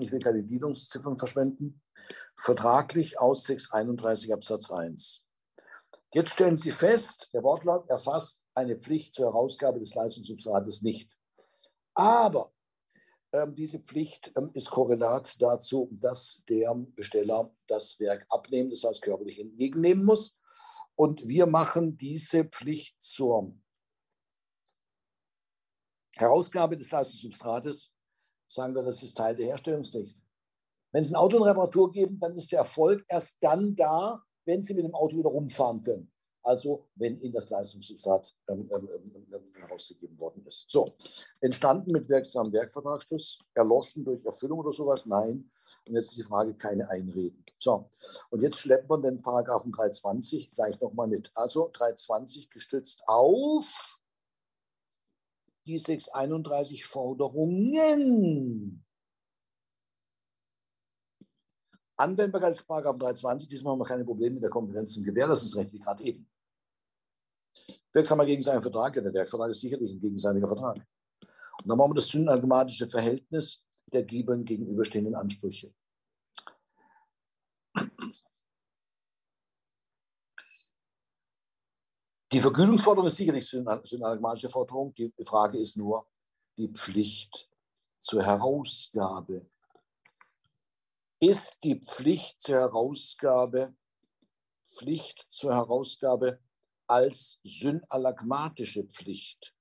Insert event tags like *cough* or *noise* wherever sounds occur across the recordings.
ich will keine Gliederungsziffern verschwenden, vertraglich aus 631 Absatz 1. Jetzt stellen Sie fest, der Wortlaut erfasst eine Pflicht zur Herausgabe des Leistungssubstrates nicht. Aber ähm, diese Pflicht ähm, ist Korrelat dazu, dass der Besteller das Werk abnehmen, das heißt körperlich entgegennehmen muss. Und wir machen diese Pflicht zur Herausgabe des Leistungssubstrates, sagen wir, das ist Teil der Herstellungspflicht. Wenn Sie ein Auto in Reparatur geben, dann ist der Erfolg erst dann da, wenn Sie mit dem Auto wieder rumfahren können. Also wenn Ihnen das Leistungssubstrat ähm, ähm, ähm, ähm, herausgegeben worden ist. So, entstanden mit wirksamem Werkvertragsschluss, erloschen durch Erfüllung oder sowas? Nein. Und jetzt ist die Frage, keine Einreden. So, und jetzt schleppen wir den Paragraphen 320 gleich nochmal mit. Also 320 gestützt auf die 631 Forderungen. Anwendbarkeit des Paragraphen 320, diesmal haben wir keine Probleme mit der Konkurrenz und Gewährleistungsrecht, wie gerade eben. Wirksamer gegenseitiger Vertrag, ja, der Werkvertrag ist sicherlich ein gegenseitiger Vertrag. Und dann machen wir das synalgematische Verhältnis der Gebern gegenüberstehenden Ansprüche. Vergütungsforderung ist sicherlich eine synalgmatische Forderung. Die Frage ist nur die Pflicht zur Herausgabe. Ist die Pflicht zur Herausgabe Pflicht zur Herausgabe als synalagmatische Pflicht?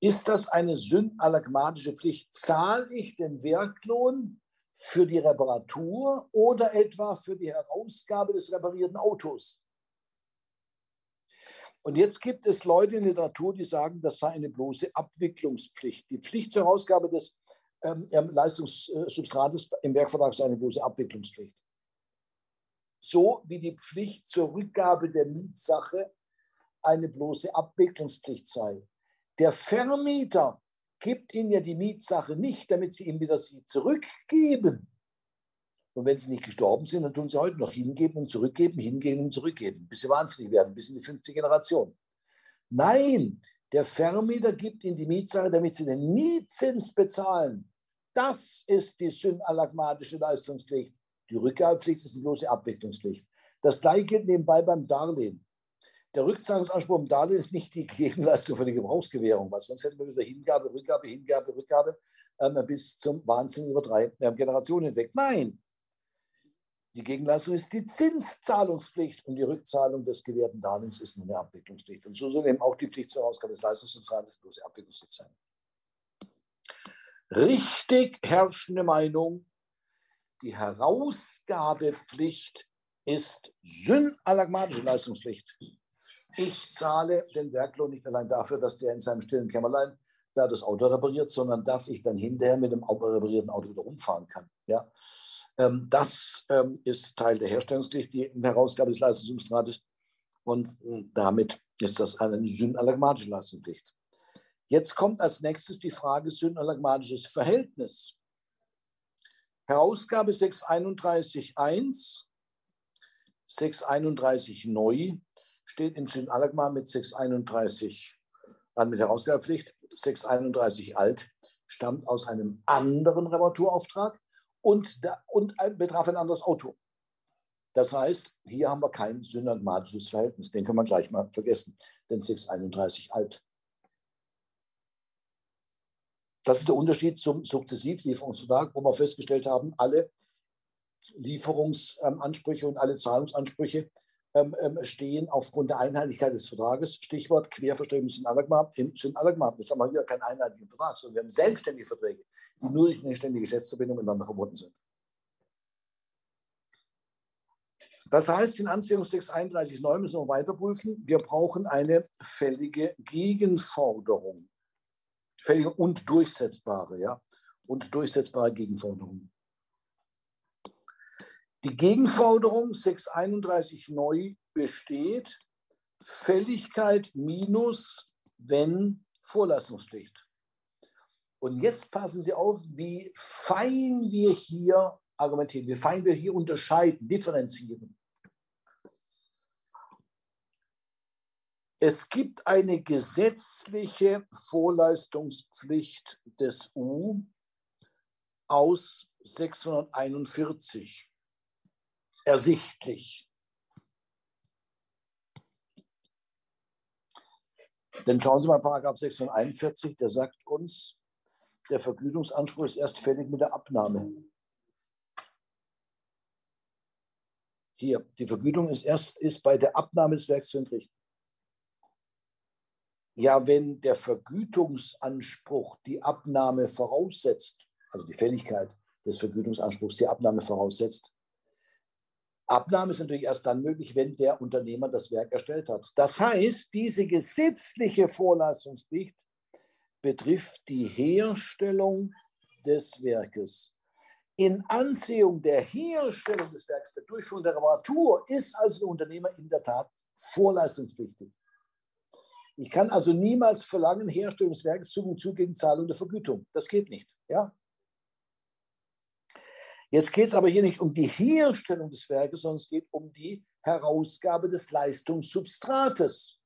Ist das eine synalagmatische Pflicht? Zahle ich den Werklohn für die Reparatur oder etwa für die Herausgabe des reparierten Autos? Und jetzt gibt es Leute in der Literatur, die sagen, das sei eine bloße Abwicklungspflicht. Die Pflicht zur Herausgabe des ähm, Leistungssubstrates im Werkvertrag sei eine bloße Abwicklungspflicht. So wie die Pflicht zur Rückgabe der Mietsache eine bloße Abwicklungspflicht sei. Der Vermieter gibt Ihnen ja die Mietsache nicht, damit Sie ihm wieder sie zurückgeben. Und wenn sie nicht gestorben sind, dann tun sie heute noch hingeben und zurückgeben, hingeben und zurückgeben, bis sie wahnsinnig werden, bis in die fünfte Generation. Nein, der Vermieter gibt ihnen die Mietsache, damit sie den Mietzins bezahlen. Das ist die synalagmatische Leistungspflicht. Die Rückgabepflicht ist die bloße Abwicklungspflicht. Das gleiche gilt nebenbei beim Darlehen. Der Rückzahlungsanspruch im Darlehen ist nicht die Gegenleistung für die Gebrauchsgewährung, was sonst hätten wir wieder Hingabe, Rückgabe, Hingabe, Rückgabe ähm, bis zum Wahnsinn über drei äh, Generationen hinweg. Nein, die Gegenleistung ist die Zinszahlungspflicht und die Rückzahlung des gewährten Darlehens ist nur eine Abwicklungspflicht. Und so soll eben auch die Pflicht zur Herausgabe des Leistungssoziales bloße Abwicklungspflicht sein. Richtig herrschende Meinung, die Herausgabepflicht ist synalagmatische Leistungspflicht. Ich zahle den Werklohn nicht allein dafür, dass der in seinem stillen Kämmerlein da das Auto repariert, sondern dass ich dann hinterher mit dem reparierten Auto wieder rumfahren kann. Ja? Ähm, das ähm, ist Teil der Herstellungspflicht, die Herausgabe des Leistungssubstrates. Und äh, damit ist das eine synalagmatische Leistungspflicht. Jetzt kommt als nächstes die Frage synalagmatisches Verhältnis. Herausgabe 631.1, 631 neu steht im Synalagma mit 631 an mit Herausgabepflicht. 631 alt stammt aus einem anderen Reparaturauftrag und, da, und betraf ein anderes Auto. Das heißt, hier haben wir kein synagmatisches Verhältnis. Den können wir gleich mal vergessen, den 631 alt. Das ist der Unterschied zum Sukzessivlieferungsvertrag, wo wir festgestellt haben, alle Lieferungsansprüche und alle Zahlungsansprüche stehen aufgrund der Einheitlichkeit des Vertrages. Stichwort Querverstrebung sind Allagmab. Sind Allagmab. Das haben wir hier keinen einheitlichen Vertrag, sondern wir haben selbstständige Verträge, die nur durch eine ständige Geschäftsverbindung miteinander verbunden sind. Das heißt, in Anziehung 631.9 müssen wir weiter prüfen. Wir brauchen eine fällige Gegenforderung. Fällige und durchsetzbare, ja. Und durchsetzbare Gegenforderungen. Die Gegenforderung 631 neu besteht Fälligkeit minus, wenn Vorleistungspflicht. Und jetzt passen Sie auf, wie fein wir hier argumentieren, wie fein wir hier unterscheiden, differenzieren. Es gibt eine gesetzliche Vorleistungspflicht des U aus 641 ersichtlich. Denn schauen Sie mal, Paragraph 641, der sagt uns, der Vergütungsanspruch ist erst fällig mit der Abnahme. Hier, die Vergütung ist erst ist bei der Abnahme des Werks zu entrichten. Ja, wenn der Vergütungsanspruch die Abnahme voraussetzt, also die Fälligkeit des Vergütungsanspruchs die Abnahme voraussetzt, Abnahme ist natürlich erst dann möglich, wenn der Unternehmer das Werk erstellt hat. Das heißt, diese gesetzliche Vorleistungspflicht betrifft die Herstellung des Werkes. In Ansehung der Herstellung des Werkes, der Durchführung der Reparatur, ist also der Unternehmer in der Tat vorleistungspflichtig. Ich kann also niemals verlangen, Herstellung des Werkes zu zu gegen Zahlung der Vergütung. Das geht nicht. Ja? Jetzt geht es aber hier nicht um die Herstellung des Werkes, sondern es geht um die Herausgabe des Leistungssubstrates.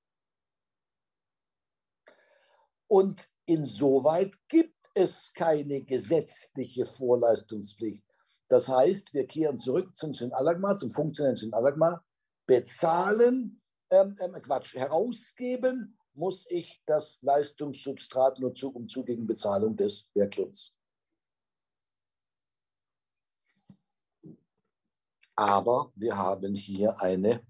Und insoweit gibt es keine gesetzliche Vorleistungspflicht. Das heißt, wir kehren zurück zum Synalagma, zum funktionellen Synalagma, bezahlen, ähm, ähm, Quatsch, herausgeben muss ich das Leistungssubstrat nur zu, um zu gegen Bezahlung des Werklohns. Aber wir haben hier eine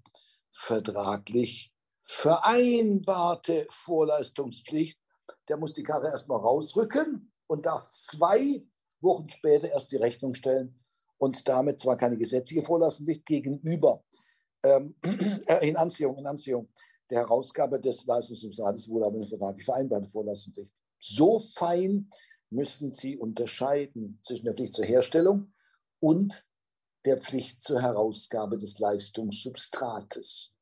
vertraglich vereinbarte Vorleistungspflicht. Der muss die Karre erstmal rausrücken und darf zwei Wochen später erst die Rechnung stellen und damit zwar keine gesetzliche Vorleistungspflicht gegenüber ähm, *clears throat* äh, in Anziehung, in Anziehung der Herausgabe des Leistungsrates wohl aber eine vertraglich vereinbarte Vorleistungspflicht. So fein müssen Sie unterscheiden zwischen der Pflicht zur Herstellung und der Pflicht zur Herausgabe des Leistungssubstrates.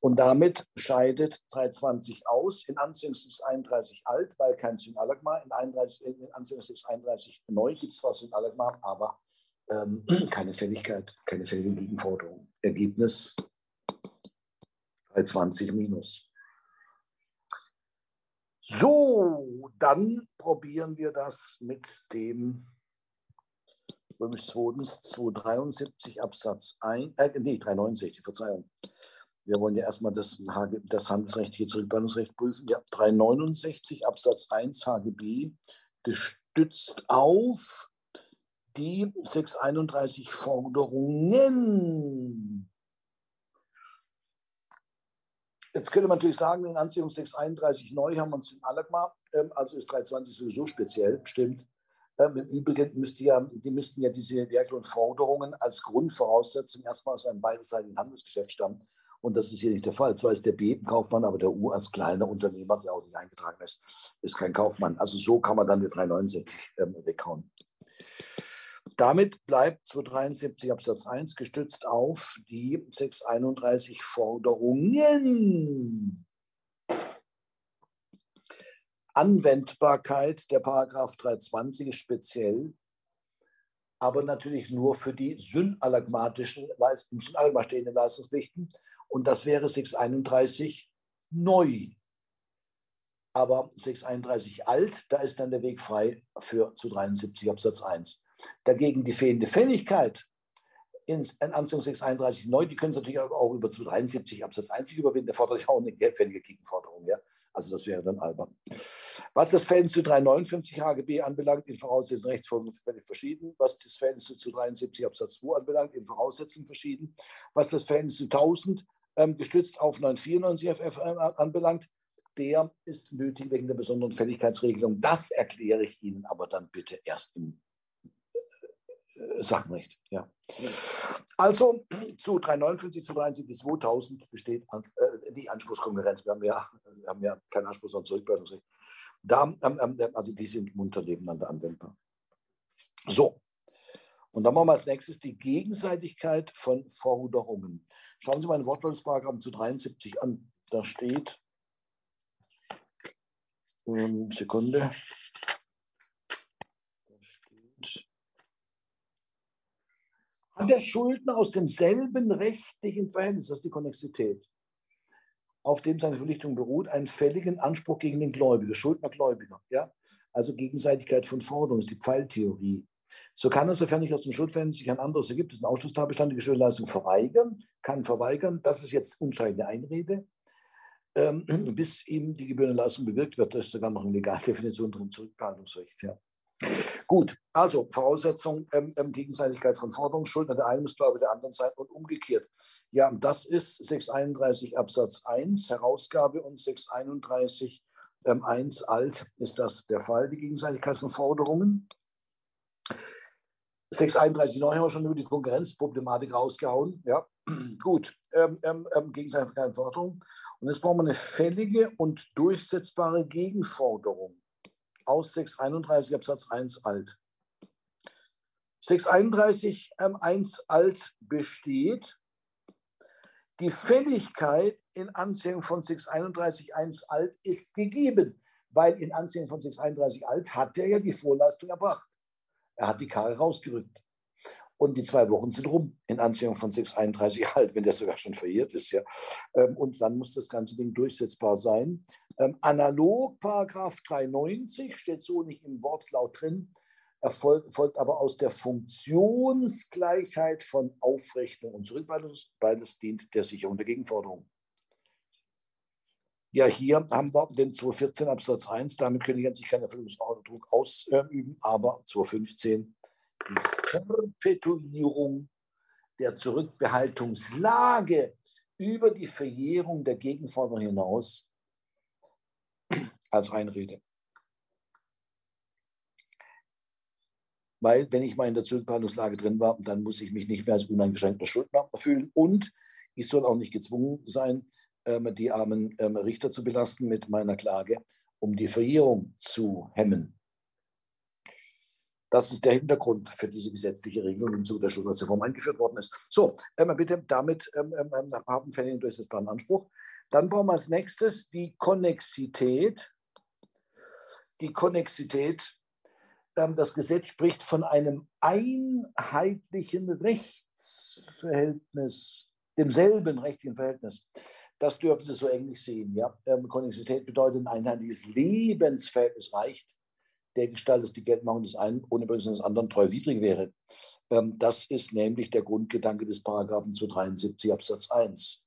Und damit scheidet 320 aus. In Anziehungssitz 31 alt, weil kein Synalagma. In, 31, in Anziehungssitz 31 neu gibt es zwar Synalagma, aber ähm, *clears throat* keine Fälligkeit, keine fällige Gegenforderung. Ergebnis 320 minus. So, dann probieren wir das mit dem römisch zweitens 273 Absatz 1, äh, nee, 369, Verzeihung. Wir wollen ja erstmal das, das handelsrechtliche Zurückbannungsrecht prüfen. Ja, 369 Absatz 1 HGB gestützt auf die 631 Forderungen. Jetzt könnte man natürlich sagen, in Anziehung 631 neu haben wir uns in Alagma, ähm, also ist 320 sowieso speziell, stimmt. Ähm, Im Übrigen müsste ja, die müssten ja diese Werklohnforderungen als Grundvoraussetzung erstmal aus einem beidseitigen Handelsgeschäft stammen. Und das ist hier nicht der Fall. Zwar ist der B ein Kaufmann, aber der U als kleiner Unternehmer, der auch nicht eingetragen ist, ist kein Kaufmann. Also so kann man dann die 369 ähm, weghauen. Damit bleibt 273 Absatz 1 gestützt auf die 631 Forderungen Anwendbarkeit der Paragraph 320 ist speziell, aber natürlich nur für die synalagmatischen, im Synalagma stehenden Leistungspflichten. Und das wäre 631 neu. Aber 631 alt, da ist dann der Weg frei für zu 73 Absatz 1. Dagegen die fehlende Fälligkeit in, in Anziehung 631 neu, die können Sie natürlich auch über 273 Absatz 1 überwinden. Der fordert ja auch eine geldfällige Gegenforderung. Ja? Also das wäre dann albern. Was das Verhältnis zu 359 HGB anbelangt, in Voraussetzungen Rechtsfolgen verschieden. Was das Verhältnis zu 73 Absatz 2 anbelangt, in Voraussetzungen verschieden. Was das Verhältnis zu 1000 ähm, gestützt auf 994 FF äh, anbelangt, der ist nötig wegen der besonderen Fälligkeitsregelung. Das erkläre ich Ihnen aber dann bitte erst im äh, Sachenrecht. Ja. Also zu 359, zu 73, 2000 besteht die Anspruchskonkurrenz. Wir haben ja, wir haben ja keinen Anspruch an Zurückweisungsrecht. Da, ähm, ähm, also die sind munter nebeneinander anwendbar. So, und dann machen wir als nächstes die Gegenseitigkeit von Forderungen. Schauen Sie mal in Wortwahlsparagrafen zu 73 an. Da steht, ähm, Sekunde, hat der Schuldner aus demselben rechtlichen Verhältnis, das ist die Konnexität, auf dem seine Verpflichtung beruht, einen fälligen Anspruch gegen den Gläubiger, Schuldner Gläubiger. Ja? Also Gegenseitigkeit von Forderungen ist die Pfeiltheorie. So kann er, sofern nicht aus dem Schuldverhältnis sich ein anderes ergibt, ist ein Ausschlusstatbestand, die Schuldleistung verweigern, kann verweigern. Das ist jetzt unscheidende Einrede. Ähm, *clears throat* bis ihm die Gebührenleistung bewirkt wird, da ist sogar noch eine Legaldefinition drin, Zurückbehaltungsrecht. Ja. Gut, also Voraussetzung ähm, ähm, Gegenseitigkeit von Forderungen, Schuldner der einen muss Glaube der anderen sein und umgekehrt. Ja, das ist 631 Absatz 1, Herausgabe und 631 ähm, 1 alt ist das der Fall, die Gegenseitigkeit von Forderungen. 631 neu haben wir schon über die Konkurrenzproblematik rausgehauen. Ja, *clears throat* gut. Ähm, ähm, ähm, Gegenseitigkeit von Forderungen. Und jetzt brauchen wir eine fällige und durchsetzbare Gegenforderung aus 631 Absatz 1 alt. 631 ähm, 1 alt besteht, die Fälligkeit in Anziehung von 631 1 alt ist gegeben, weil in Anziehung von 631 alt hat er ja die Vorleistung erbracht. Er hat die Karre rausgerückt. Und die zwei Wochen sind rum in Anziehung von 631 alt, wenn der sogar schon verjährt ist. Ja. Ähm, und dann muss das ganze Ding durchsetzbar sein. Ähm, analog, Paragraph 390, steht so nicht im Wortlaut drin, erfolgt, folgt aber aus der Funktionsgleichheit von Aufrechnung und Zurückweisung. Beides dient der Sicherung der Gegenforderung. Ja, hier haben wir den 214 Absatz 1, damit können an sich keinen Erfüllungsdruck ausüben, aber 215 die Perpetuierung der Zurückbehaltungslage über die Verjährung der Gegenforderung hinaus als Einrede. Weil, wenn ich mal in der Zurückbehaltungslage drin war, dann muss ich mich nicht mehr als uneingeschränkter Schuldner fühlen und ich soll auch nicht gezwungen sein, ähm, die armen ähm, Richter zu belasten mit meiner Klage, um die Verjährung zu hemmen. Das ist der Hintergrund für diese gesetzliche Regelung, im Zuge der Schuldrechtsreform eingeführt worden ist. So, ähm, bitte damit ähm, ähm, ähm haben Fälle einen durchsetzbaren Anspruch. Dann brauchen wir als nächstes die Konnexität. Die Konnexität. Ähm, das Gesetz spricht von einem einheitlichen Rechtsverhältnis, demselben rechtlichen Verhältnis. Das dürfen Sie so ähnlich sehen. Ja? Ähm, Konnexität bedeutet ein einheitliches Lebensverhältnis reicht der Gestalt, dass die Geltmachung des einen ohne Berücksichtigung des anderen treuwidrig wäre. Ähm, das ist nämlich der Grundgedanke des Paragraphen 273 Absatz 1.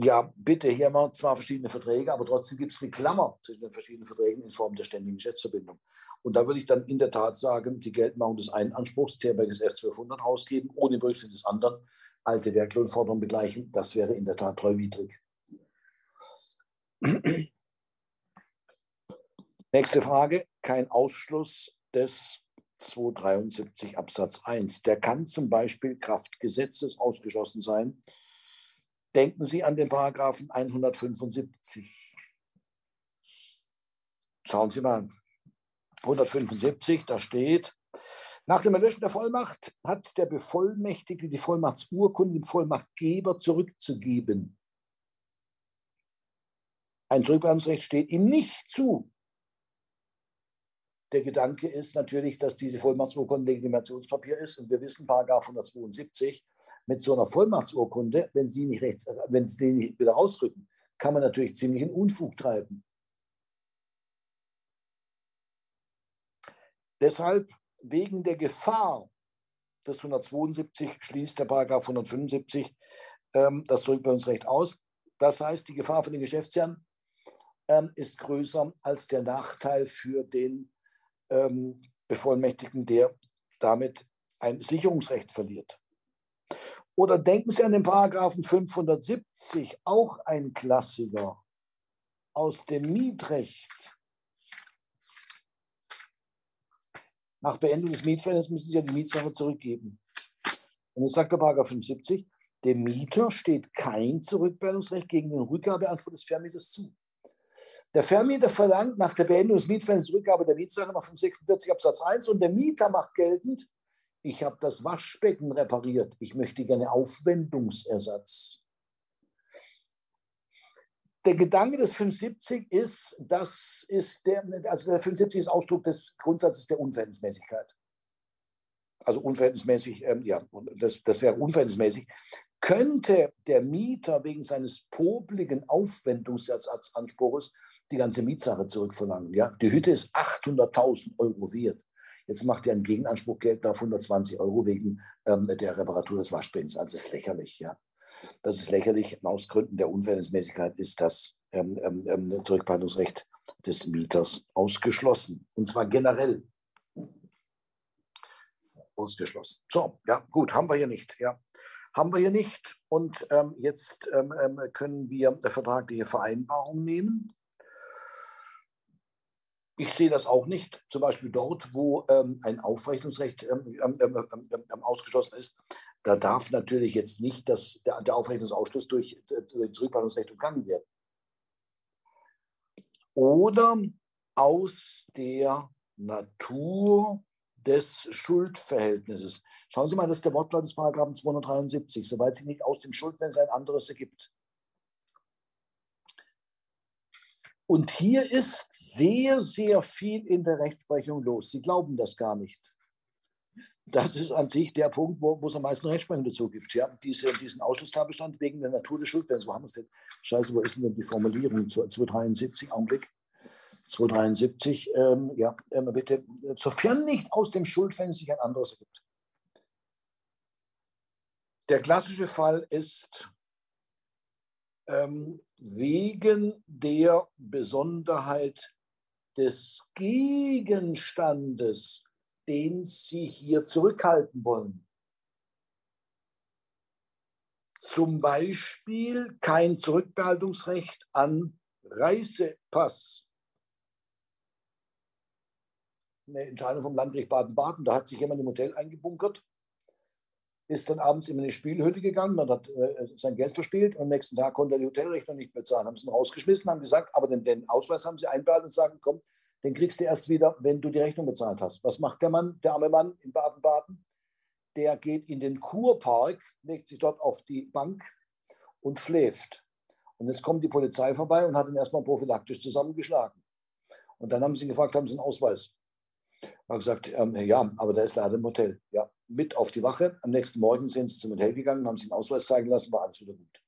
Ja, bitte, hier haben wir zwar verschiedene Verträge, aber trotzdem gibt es eine Klammer zwischen den verschiedenen Verträgen in Form der ständigen Geschäftsverbindung. Und da würde ich dann in der Tat sagen, die Geltmachung des einen Anspruchs, Terberges S1200 ausgeben, ohne Berücksichtigung des anderen, alte Werklohnforderungen begleichen, das wäre in der Tat treuwidrig. Nächste Frage, kein Ausschluss des 273 Absatz 1. Der kann zum Beispiel Kraft Gesetzes ausgeschlossen sein. Denken Sie an den Paragraphen 175. Schauen Sie mal. 175, da steht, nach dem Erlöschen der Vollmacht hat der Bevollmächtigte die Vollmachtsurkunde dem Vollmachtgeber zurückzugeben. Ein Zurückweisungsrecht steht ihm nicht zu, der Gedanke ist natürlich, dass diese Vollmachtsurkunde Legitimationspapier ist und wir wissen, Paragraph 172, mit so einer Vollmachtsurkunde, wenn Sie nicht rechts, wenn Sie nicht wieder rausrücken, kann man natürlich ziemlich in Unfug treiben. Deshalb wegen der Gefahr des 172 schließt der Paragraph 175 ähm, das Zurückweisungsrecht aus. Das heißt, die Gefahr für den Geschäftsherrn ähm, ist größer als der Nachteil für den ähm, Bevollmächtigten, der damit ein Sicherungsrecht verliert. Oder denken Sie an den Paragraphen 570, auch ein Klassiker aus dem Mietrecht. Nach Beendigung des Mietverhältnisses müssen Sie ja die Mietsache zurückgeben. Und es sagt der Paragraph 75, dem Mieter steht kein Zurückbildungsrecht gegen den Rückgabeanspruch des Vermieters zu. Der Vermieter verlangt nach der Beendigung des Mietverhältnisses Rückgabe der Mietsache nach 46 Absatz 1 und der Mieter macht geltend, ich habe das Waschbecken repariert, ich möchte gerne Aufwendungsersatz. Der Gedanke des 75 ist, das ist der, also der 75 ist Ausdruck des Grundsatzes der Unverhältnismäßigkeit. also unverhältnismäßig, ähm, ja, das, das wäre unverhältnismäßig, könnte der Mieter wegen seines popligen Aufwendungsersatzanspruches die ganze Mietsache zurückverlangen. Ja? Die Hütte ist 800.000 Euro wert. Jetzt macht er einen Gegenanspruch Geld auf 120 Euro wegen ähm, der Reparatur des Waschbeckens. Also das ist lächerlich. Ja? Das ist lächerlich. Aus Gründen der Unverhältnismäßigkeit ist das ähm, ähm, ähm Zurückbehaltungsrecht des Mieters ausgeschlossen. Und zwar generell ausgeschlossen. So, ja, gut, haben wir hier nicht. Ja. Haben wir hier nicht. Und ähm, jetzt ähm, ähm können wir vertragliche Vereinbarung nehmen. Ich sehe das auch nicht. Zum Beispiel dort, wo ähm, ein Aufrechnungsrecht ähm, ähm, ausgeschlossen ist, da darf natürlich jetzt nicht das, der, der Aufrechnungsausschluss durch äh, Zurückbehaltungsrecht umgangen werden. Oder aus der Natur des Schuldverhältnisses. Schauen Sie mal, das ist der Wortlaut des Paragraphen 273, soweit sich nicht aus dem Schuldverhältnis ein anderes ergibt. Und hier ist sehr, sehr viel in der Rechtsprechung los. Sie glauben das gar nicht. Das ist an sich der Punkt, wo, wo es am meisten Rechtsprechung dazu gibt. Ja, diese, diesen Ausschlusstatbestand wegen der Natur des Schuldverhältnisses. Wo haben wir es denn? Scheiße, wo ist denn die Formulierung? 273, Augenblick. 273, ähm, ja, ähm, bitte, sofern nicht aus dem Schuldverhältnis sich ein anderes ergibt. Der klassische Fall ist ähm, wegen der Besonderheit des Gegenstandes, den Sie hier zurückhalten wollen. Zum Beispiel kein Zurückbehaltungsrecht an Reisepass. Eine Entscheidung vom Landgericht Baden-Baden, da hat sich jemand im Hotel eingebunkert ist dann abends in eine Spielhütte gegangen und hat äh, sein Geld verspielt und am nächsten Tag konnte er die Hotelrechnung nicht bezahlen. Haben sie ihn rausgeschmissen, haben gesagt, aber den, den Ausweis haben sie einbehalten und sagen, komm, den kriegst du erst wieder, wenn du die Rechnung bezahlt hast. Was macht der Mann, der arme Mann in Baden-Baden? Der geht in den Kurpark, legt sich dort auf die Bank und schläft. Und jetzt kommt die Polizei vorbei und hat ihn erstmal prophylaktisch zusammengeschlagen. Und dann haben sie ihn gefragt, haben sie einen Ausweis? Er hat gesagt, ähm, ja, aber der ist leider im Hotel. Ja, mit auf die Wache. Am nächsten Morgen sind sie zum Hotel gegangen, haben sich den Ausweis zeigen lassen, war alles wieder gut.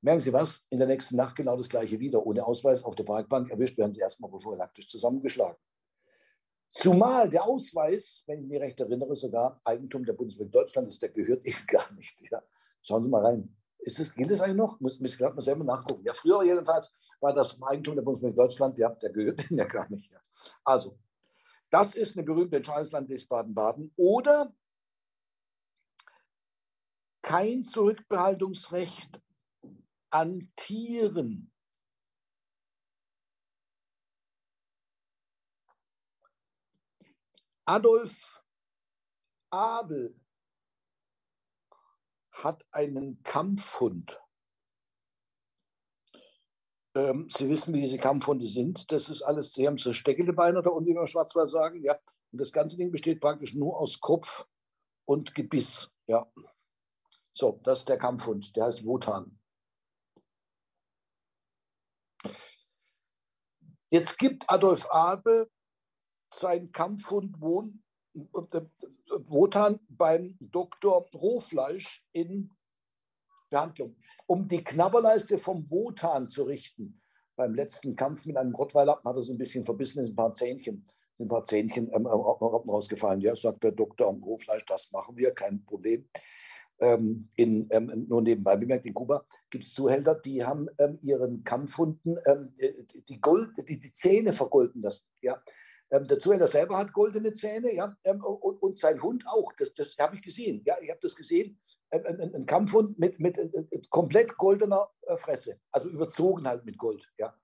Merken Sie was? In der nächsten Nacht genau das gleiche wieder. Ohne Ausweis auf der Parkbank erwischt, werden Sie erstmal prophylaktisch zusammengeschlagen. Zumal der Ausweis, wenn ich mich recht erinnere, sogar Eigentum der Bundesrepublik Deutschland ist, der gehört *laughs* Ihnen gar nicht. Ja. Schauen Sie mal rein. Ist das, gilt das eigentlich noch? Muss, muss ich gerade mal selber nachgucken. Ja, früher jedenfalls war das Eigentum der Bundesrepublik Deutschland, ja, der gehört *laughs* Ihnen ja gar nicht. Ja. Also, das ist eine berühmte Entscheidungsland des Baden-Baden. Oder kein Zurückbehaltungsrecht an Tieren. Adolf Abel hat einen Kampfhund. Ähm, Sie wissen, wie diese Kampfhunde sind. Das ist alles, Sie haben so Steckelbeine da unten, wie wir Schwarzwald sagen. Ja. Und das ganze Ding besteht praktisch nur aus Kopf und Gebiss. Ja. So, das ist der Kampfhund. Der heißt Wotan. Jetzt gibt Adolf Abel seinen Kampfhund Wohn, äh, Wotan beim Dr. Rohfleisch in Behandlung. Um die Knabberleiste vom Wotan zu richten, beim letzten Kampf mit einem Rottweiler hat er so ein bisschen verbissen, ist ein paar Zähnchen, sind ein paar Zähnchen ähm, rausgefallen. Ja, sagt der Doktor am Rohfleisch, das machen wir, kein Problem. Ähm, in, ähm, nur nebenbei bemerkt, in Kuba gibt es Zuhälter, die haben ähm, ihren Kampfhunden ähm, die, Gold, die, die Zähne vergolden lassen. Ja? Ähm, der Zuhälter selber hat goldene Zähne ja, ähm, und, und, sein Hund auch. Das, das habe ich gesehen. Ja, ich habe das gesehen. Ähm, ein, ein, Kampfhund mit, mit, mit äh, komplett goldener äh, Fresse. Also überzogen halt mit Gold. Ja.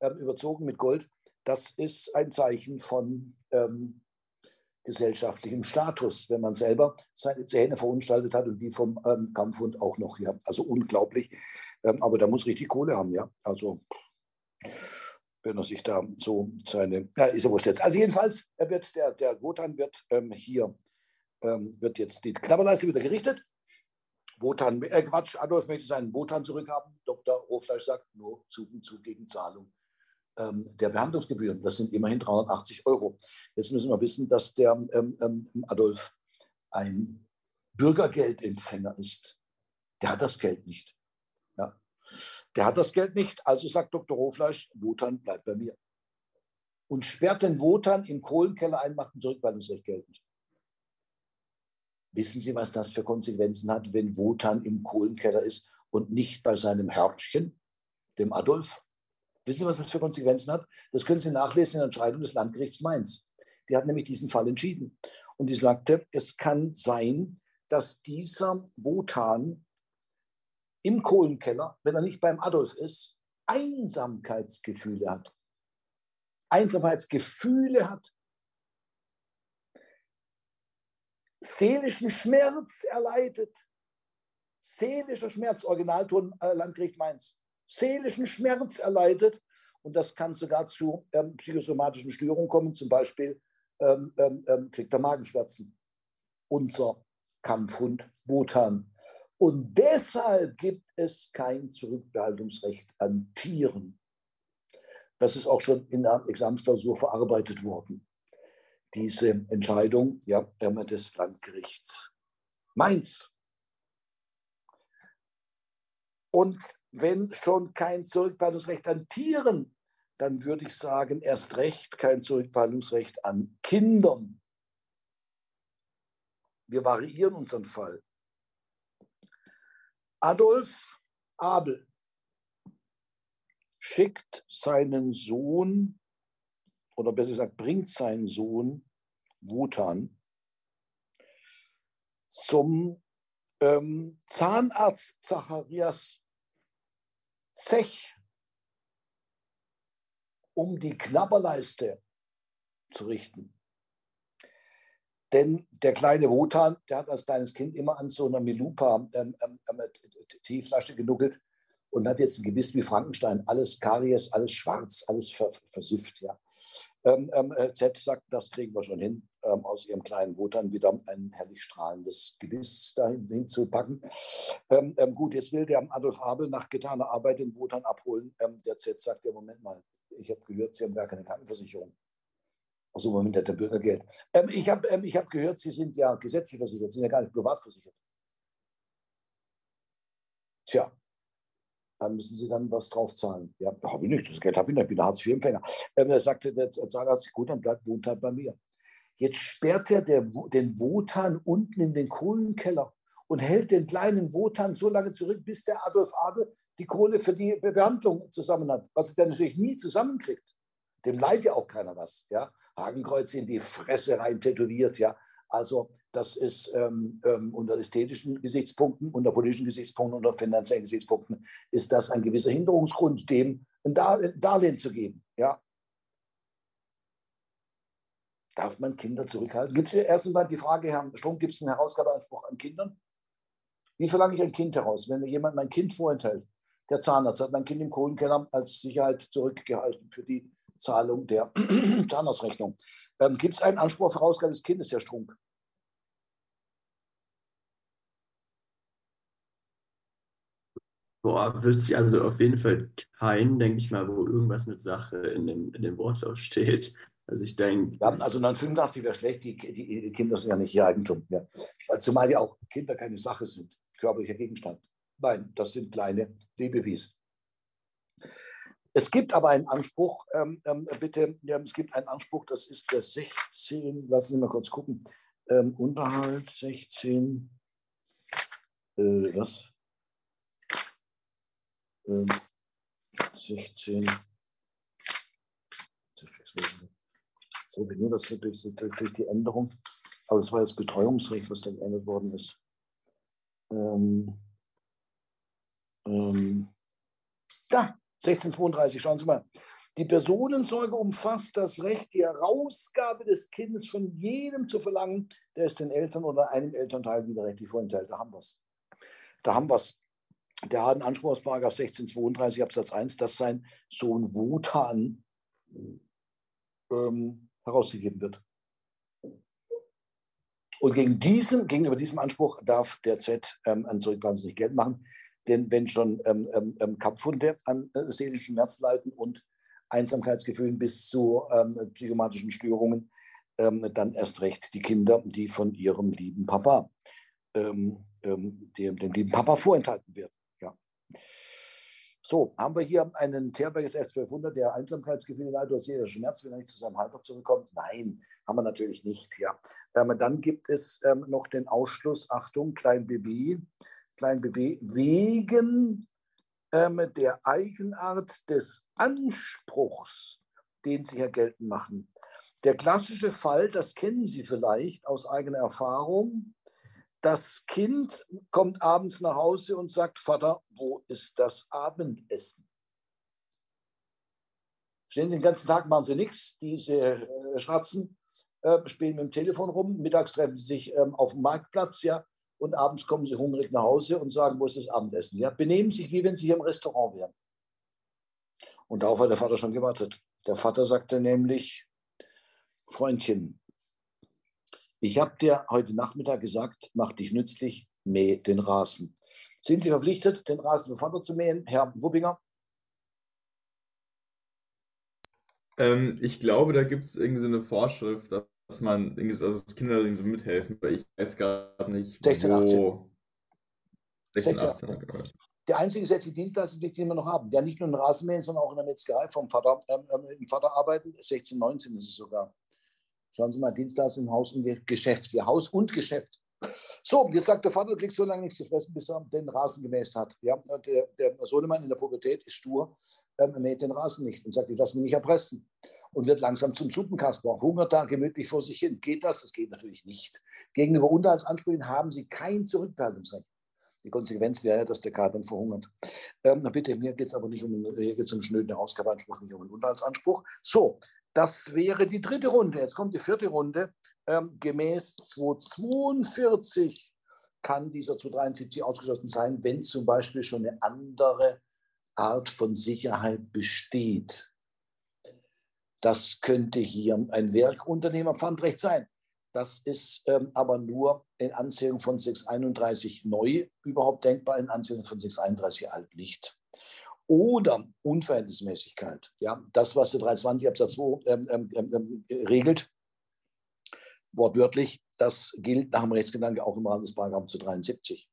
Ähm, überzogen mit Gold. Das ist ein Zeichen von ähm, gesellschaftlichem Status, wenn man selber seine Zähne verunstaltet hat und die vom ähm, Kampfhund auch noch. Ja. Also unglaublich. aber da muss richtig Kohle haben. Ja. Also wenn er sich da so seine, ja, ist er wurscht jetzt. Also jedenfalls, er wird, der, der Wotan wird ähm, hier, ähm, wird jetzt die Knabberleiste wieder gerichtet. Wotan, äh, Quatsch, Adolf möchte seinen Wotan zurückhaben. Dr. Hofleisch sagt, nur Zug und Zug gegen Zahlung. ähm, der Behandlungsgebühren. Das sind immerhin 380 Euro. Jetzt müssen wir wissen, dass der ähm, ähm, Adolf ein Bürgergeldempfänger ist. Der hat das Geld nicht. Der hat das Geld nicht, also sagt Dr. Hofleisch, Wotan bleibt bei mir. Und sperrt den Wotan im Kohlenkeller ein, macht ein Zurückweisungsrecht geltend. Wissen Sie, was das für Konsequenzen hat, wenn Wotan im Kohlenkeller ist und nicht bei seinem Herrchen, dem Adolf? Wissen Sie, was das für Konsequenzen hat? Das können Sie nachlesen in der Entscheidung des Landgerichts Mainz. Die hat nämlich diesen Fall entschieden. Und die sagte, es kann sein, dass dieser Wotan im Kohlenkeller, wenn er nicht beim Adolf ist, Einsamkeitsgefühle hat. Einsamkeitsgefühle hat. Seelischen Schmerz erleidet. Seelischer Schmerz, Originalton äh, Landgericht Mainz seelischen Schmerz erleidet. Und das kann sogar zu ähm, psychosomatischen Störungen kommen, zum Beispiel ähm, ähm, ähm, kriegt er Magenschmerzen. Unser Kampfhund Wotan. Und deshalb gibt es kein Zurückbehaltungsrecht an Tieren. Das ist auch schon in der Examensklausur verarbeitet worden. Diese Entscheidung ja, des Landgerichts Mainz. Und wenn schon kein Zurückbehaltungsrecht an Tieren, dann würde ich sagen, erst recht kein Zurückbehaltungsrecht an Kindern. Wir variieren unseren Fall. Adolf Abel schickt seinen Sohn, oder besser gesagt, bringt seinen Sohn Wotan zum ähm, Zahnarzt Zacharias Zech, um die Knabberleiste zu richten. Denn der kleine Wotan, der hat als kleines Kind immer an so einer Milupa ähm, ähm, ähm Teeflasche genuckelt und hat jetzt ein Gebiss wie Frankenstein. Alles Karies, alles schwarz, alles versifft. Ja. Äh, Z sagt, das kriegen wir schon hin, aus ihrem kleinen Wotan wieder ein herrlich strahlendes Gebiss dahin hinzupacken. Gut, jetzt will der Adolf Abel nach getaner Arbeit den Wotan abholen. Der Z sagt, ja, Moment mal, ich habe gehört, Sie haben gar keine Krankenversicherung. Also im Moment der Bürgergeld. ich habe ich hab gehört, Sie sind ja gesetzlich versichert, Sie sind ja gar nicht privat versichert. Tja, dann müssen Sie dann was drauf zahlen. Ja, habe ich nicht, das Geld habe ich nicht, ich bin Hartz-IV-Empfänger. Ähm, er sagte der Zahnarzt, gut, dann bleibt Wotan bei mir. Jetzt sperrt er der, den Wotan unten in den Kohlenkeller und hält den kleinen Wotan so lange zurück, bis der Adolf Abel die Kohle für die Behandlung zusammen hat, was er natürlich nie zusammenkriegt. Dem leidet ja auch keiner was. Ja? Hakenkreuz in die Fresse rein tätowiert. Ja? Also das ist ähm, ähm, unter ästhetischen Gesichtspunkten, unter politischen Gesichtspunkten, unter finanziellen Gesichtspunkten, ist das ein gewisser Hinderungsgrund, dem ein Darlehen zu geben. Ja. Darf man Kinder zurückhalten? Gibt es erst einmal die Frage, Herr Strom, gibt es einen Herausgabeanspruch an Kindern? Wie verlange ich ein Kind heraus, wenn mir jemand mein Kind vorenthält? Der Zahnarzt hat mein Kind im Kohlenkeller als Sicherheit zurückgehalten für die Zahlung der *clears throat* Zahnarztrechnung. Ähm, gibt es einen Anspruch auf Herausgabe des Kindes, Herr Strunk? Boah, wüsste ich also auf jeden Fall keinen, denke ich mal, wo irgendwas mit Sache in dem, in dem Wortlaut steht. Also ich denke. Ja, also 1985 wäre schlecht, die, die, die, Kinder sind ja nicht ihr Eigentum. Ja. Zumal ja auch Kinder keine Sache sind, körperlicher Gegenstand. Nein, das sind kleine Lebewesen. Es gibt aber einen Anspruch, ähm, ähm, bitte, ja, es gibt einen Anspruch, das ist der 16, lassen Sie mal kurz gucken, ähm, Unterhalt 16, äh, was? 16. So nur das durch, durch, die Änderung. Aber es war das Betreuungsrecht, was da geändert worden ist. Ähm, ähm, da, 1632, schauen Sie mal. Die Personensorge umfasst das Recht, die Herausgabe des Kindes von jedem zu verlangen, der es den Eltern oder einem Elternteil widerrechtlich vorenthält. Da haben wir es. Da haben wir es der hat einen Anspruch aus 1632 Absatz 1, dass sein Sohn Wotan ähm, herausgegeben wird. Und gegen diesen, gegenüber diesem Anspruch darf der Z ähm, an Zurückplanung nicht Geld machen. Denn wenn schon ähm, ähm, ähm Kampfhunde an äh, seelischen Schmerz leiden und Einsamkeitsgefühlen bis zu ähm, psychomatischen Störungen, ähm, dann erst recht die Kinder, die von ihrem lieben Papa, ähm, dem, dem lieben Papa vorenthalten werden. Ja. So, haben wir hier einen Therberges S1200, der Einsamkeitsgefühle leidet oder seelischer Schmerz, wenn er nicht zu seinem Halter zurückkommt? Nein, haben wir natürlich nicht. Ja. Ähm, dann gibt es ähm, noch den Ausschluss, Achtung, Klein Klein BB, wegen ähm, der Eigenart des Anspruchs, den Sie hier geltend machen. Der klassische Fall, das kennen Sie vielleicht aus eigener Erfahrung, das Kind kommt abends nach Hause und sagt, Vater, wo ist das Abendessen? Stehen Sie den ganzen Tag, machen Sie nichts, diese äh, Schratzen äh, spielen mit dem Telefon rum, mittags treffen sie sich ähm, auf dem Marktplatz, ja, und abends kommen sie hungrig nach Hause und sagen, wo ist das Abendessen? Ja, benehmen sich, wie wenn sie hier im Restaurant wären. Und darauf hat der Vater schon gewartet. Der Vater sagte nämlich, Freundchen, ich habe dir heute Nachmittag gesagt, mach dich nützlich, mäh den Rasen. Sind Sie verpflichtet, den Rasen Vater zu mähen, Herr Wuppinger? Ähm, ich glaube, da gibt es irgendwie so eine Vorschrift, dass man, also dass Kinder so mithelfen, weil ich weiß gerade nicht, 16, wo. 18. 16, 16, 18. okay. Der einzige gesetzliche Dienstleister, den wir noch haben, der nicht nur in Rasenmähen, sondern auch in der Metzgerei vom Vater, ähm, ähm im Vater arbeiten, 16, 19 ist es sogar. Schauen Sie mal, Dienstleister im Haus und Geschäft. Ihr Haus und Geschäft. So, jetzt sagt der Vater, du kriegst so lange nichts zu fressen, bis er den Rasen gemäßt hat. Ja, der, der Sohnemann in der Pubertät ist stur, ähm, mäht den Rasen nicht und sagt, ich lasse mich nicht erpressen. Und wird langsam zum Suppenkasper, hungert da gemütlich vor sich hin. Geht das? Das geht natürlich nicht. Gegenüber Unterhaltsansprüchen haben Sie kein Zurückbehaltungsrecht. Die Konsequenz wäre, dass der Kater verhungert. Ähm, bitte, mir geht es aber nicht um, hier um schnöden Ausgabeanspruch, nicht um einen Unterhaltsanspruch. So, das wäre die dritte Runde. Jetzt kommt die vierte Runde. Ähm, gemäß 242 kann dieser 273 ausgeschlossen sein, wenn zum Beispiel schon eine andere Art von Sicherheit besteht. Das könnte hier ein Werkunternehmerpfandrecht sein. Das ist ähm, aber nur in Anzählung von 631 neu überhaupt denkbar, in Anzählung von 631 alt nicht oder Unverhältnismäßigkeit. Ja, das, was der 320 Absatz 2 ähm, ähm, ähm, ähm, regelt, wortwörtlich, das gilt nach dem Rechtsgedanke auch im Rahmen des Paragraphen zu 73.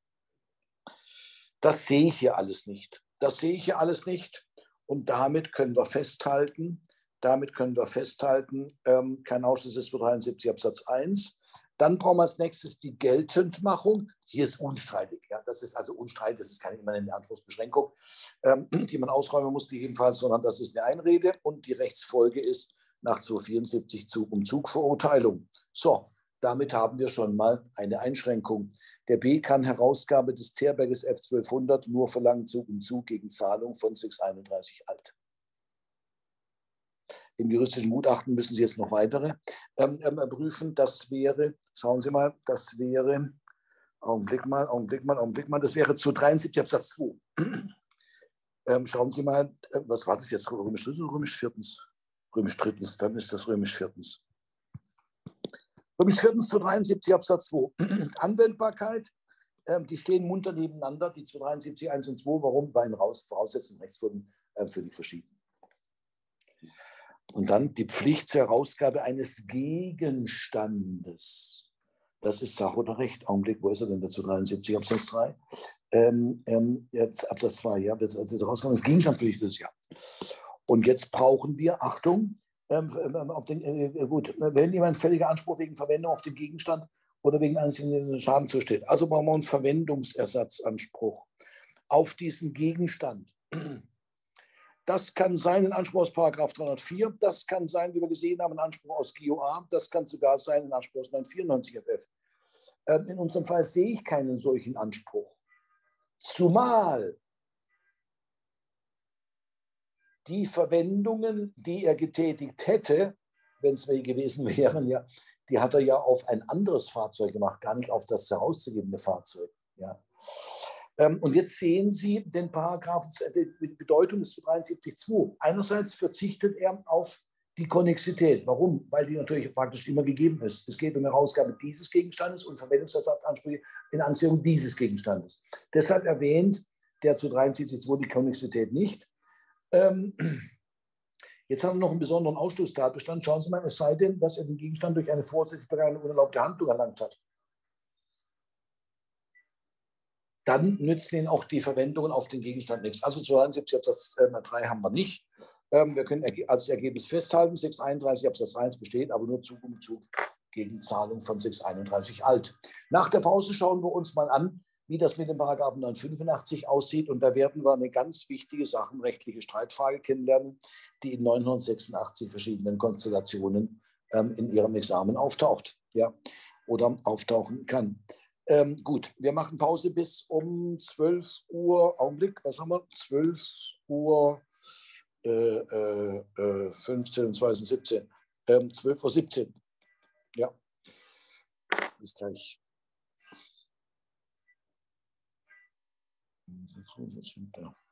Das sehe ich hier alles nicht. Das sehe ich hier alles nicht. Und damit können wir festhalten, damit können wir festhalten, ähm, kein Ausschluss ist für 73 Absatz 1. Dann brauchen wir als nächstes die Geltendmachung. Hier ist unstreitig. Ja, das ist also unstreitig, das ist keine immanente Anspruchsbeschränkung, ähm, die man ausräumen muss, jedenfalls, sondern das ist eine Einrede und die Rechtsfolge ist nach 274 Zug um Zug Verurteilung. So, damit haben wir schon mal eine Einschränkung. Der B kann Herausgabe des Teerberges F1200 nur verlangen Zug um Zug gegen Zahlung von 631 alt. Im juristischen Gutachten müssen Sie jetzt noch weitere ähm, ähm, prüfen. Das wäre, schauen Sie mal, das wäre, Augenblick mal, Augenblick mal, Augenblick mal, das wäre zu 73 Absatz 2. *clears throat* ähm, schauen Sie mal, äh, was war das jetzt, römisch drittens oder römisch viertens? Römisch drittens, dann ist das römisch viertens. Römisch viertens zu 73 Absatz 2. *clears throat* Anwendbarkeit, ähm, die stehen munter nebeneinander, die zu 73 1 und 2. Warum? Weil in Voraussetzungen Rechtsfolgen äh, völlig verschieden. Und dann die Pflicht zur Herausgabe eines Gegenstandes. Das ist Sache oder Recht. Augenblick, wo ist er denn dazu? 73 Absatz 3. Ähm, ähm, jetzt Absatz 2, ja, wird also rauskommen. Das Gegenstandpflicht ist ja. Und jetzt brauchen wir, Achtung, ähm, ähm auf den, äh, äh, gut, wenn jemand fälliger Anspruch wegen Verwendung auf den Gegenstand oder wegen eines Schaden zusteht. Also brauchen wir einen Verwendungsersatzanspruch auf diesen Gegenstand. Das kann sein ein Anspruch aus Paragraph 304, das kann sein, wie wir gesehen haben, ein Anspruch aus GOA, das kann sogar sein ein Anspruch aus 994 FF. Ähm, in unserem Fall sehe ich keinen solchen Anspruch. Zumal die Verwendungen, die er getätigt hätte, wenn es welche gewesen *laughs* wären, ja, die hat er ja auf ein anderes Fahrzeug gemacht, gar nicht auf das herauszugebende Fahrzeug. Ja. Ähm, und jetzt sehen Sie den Paragraphen, die Bedeutung des 73.2. Einerseits verzichtet er auf die Konnexität. Warum? Weil die natürlich praktisch immer gegeben ist. Es geht um Herausgabe dieses Gegenstandes und Verwendungsersatzansprüche in Anziehung dieses Gegenstandes. Deshalb erwähnt der zu 73.2 die Konnexität nicht. Ähm, Jetzt haben wir noch einen besonderen Ausschlusstatbestand. Schauen Sie mal, es sei denn, dass er den Gegenstand durch eine vorsätzlich begangene unerlaubte Handlung erlangt hat. Dann nützt Ihnen auch die Verwendungen auf den Gegenstand nichts. Also 72 Absatz 3 haben wir nicht. Ähm, wir können als Ergebnis festhalten, 631 Absatz 1 besteht, aber nur Zug um Zug gegen Zahlung von 631 alt. Nach der Pause schauen wir uns mal an, wie das mit dem Paragraphen 985 aussieht. Und da werden wir eine ganz wichtige sachenrechtliche Streitfrage kennenlernen, die in 986 verschiedenen Konstellationen ähm, in Ihrem Examen auftaucht ja, oder auftauchen kann. Ähm, gut, wir machen Pause bis um 12 Uhr, Augenblick, was haben wir? 12 Uhr äh, äh, 15 und 17. Ähm, 12 Uhr 17. Ja, bis gleich. Jetzt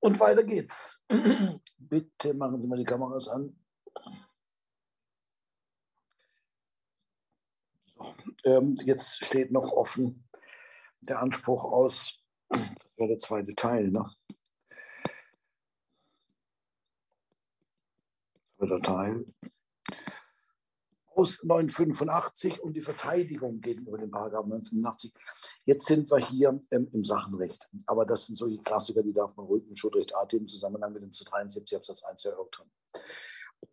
Und weiter geht's. *clears throat* Bitte machen Sie mal die Kameras an. So, ähm, jetzt steht noch offen der Anspruch aus, das wäre der zweite Teil, ne? Zweiter Teil aus 985 und die Verteidigung gegenüber dem Paragraphen 1985. Jetzt sind wir hier ähm, im Sachenrecht. Aber das sind solche Klassiker, die darf man ruhig im Schuldrecht AT im Zusammenhang mit dem zu 73 Absatz 1 erörtern.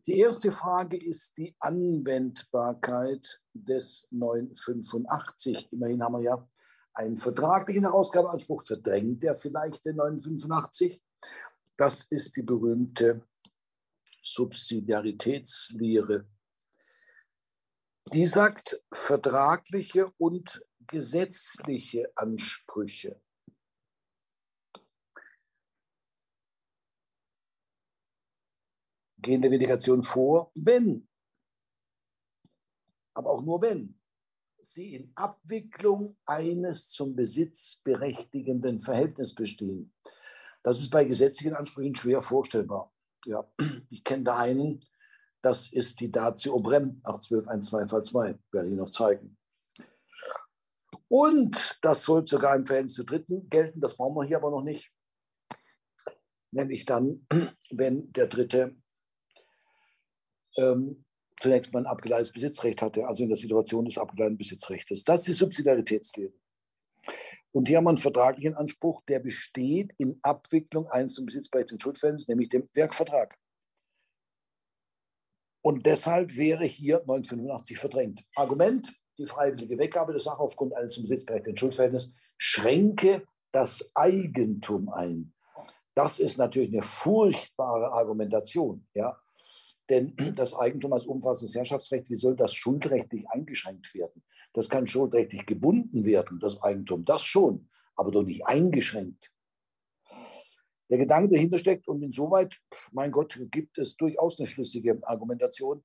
Die erste Frage ist die Anwendbarkeit des 985. Immerhin haben wir ja einen vertraglichen Herausgabeanspruch. Verdrängt er vielleicht den 985? Das ist die berühmte Subsidiaritätslehre die sagt vertragliche und gesetzliche Ansprüche. Gehen der Delegation vor, wenn, aber auch nur wenn, sie in Abwicklung eines zum Besitz berechtigenden Verhältnisses bestehen. Das ist bei gesetzlichen Ansprüchen schwer vorstellbar. Ja, ich kenne da einen, das ist die Datio Obrem 81212 Fall 2, werde ich noch zeigen. Und das soll sogar im Verhältnis zu Dritten gelten, das brauchen wir hier aber noch nicht. Nämlich dann, *clears throat* wenn der Dritte ähm, zunächst mal ein abgeleitetes Besitzrecht hatte, also in der Situation des abgeleiteten Besitzrechts. Das ist die Subsidiaritätslehre. Und hier haben wir einen vertraglichen Anspruch, der besteht in Abwicklung eines zum Besitzberechtigten Schuldverhältnisses, nämlich dem Werkvertrag. Und deshalb wäre hier 1985 verdrängt. Argument, die freiwillige Weggabe der Sache aufgrund eines zum besitzberechtigten Schuldverhältnisses schränke das Eigentum ein. Das ist natürlich eine furchtbare Argumentation. Ja? Denn *clears throat* das Eigentum als umfassendes Herrschaftsrecht, wie soll das schuldrechtlich eingeschränkt werden? Das kann schuldrechtlich gebunden werden, das Eigentum, das schon, aber doch nicht eingeschränkt der Gedanke dahinter steckt. Und insoweit, mein Gott, gibt es durchaus eine schlüssige Argumentation.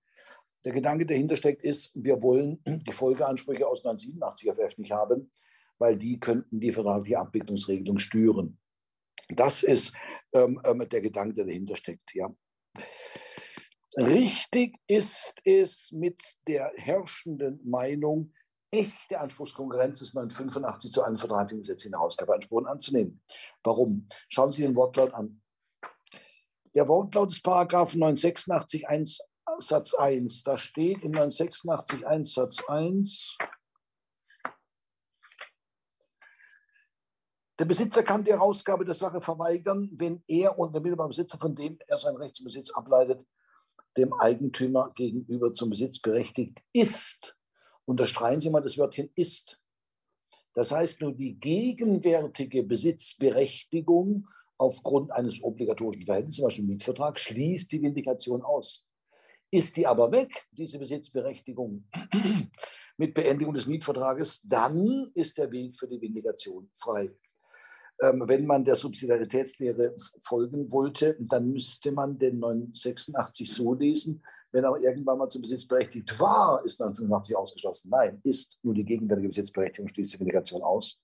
Der Gedanke dahinter steckt ist, wir wollen die Folgeansprüche aus 1987 FF nicht haben, weil die könnten die vertragliche Abwicklungsregelung stören. Das ist ähm, ähm, der Gedanke, der dahinter steckt. Ja. Richtig ist es mit der herrschenden Meinung, echte Anspruchskonkurrenz ist 1985 zu einem vertraglichen Gesetz in Herausgabeansprüchen anzunehmen. Warum? Schauen Sie den Wortlaut an. Der Wortlaut des Paragraphen 986 1 Satz 1, da steht in 986 1 Satz 1, Der Besitzer kann die Herausgabe der Sache verweigern, wenn er und der mittelbare Besitzer, von dem er seinen Rechtsbesitz ableitet, dem Eigentümer gegenüber zum Besitz berechtigt ist Unterstreichen Sie mal das Wörtchen ist. Das heißt nur die gegenwärtige Besitzberechtigung aufgrund eines obligatorischen Verhältnisses, zum Beispiel Mietvertrag, schließt die Vindikation aus. Ist die aber weg, diese Besitzberechtigung, *clears throat* mit Beendigung des Mietvertrages, dann ist der Weg für die Vindikation frei. Ähm, wenn man der Subsidiaritätslehre folgen wollte, dann müsste man den 986 so lesen, wenn er irgendwann mal zum Besitz berechtigt war, ist 1985 ausgeschlossen. Nein, ist nur die gegenwärtige Besitzberechtigung schließt die Vindikation aus.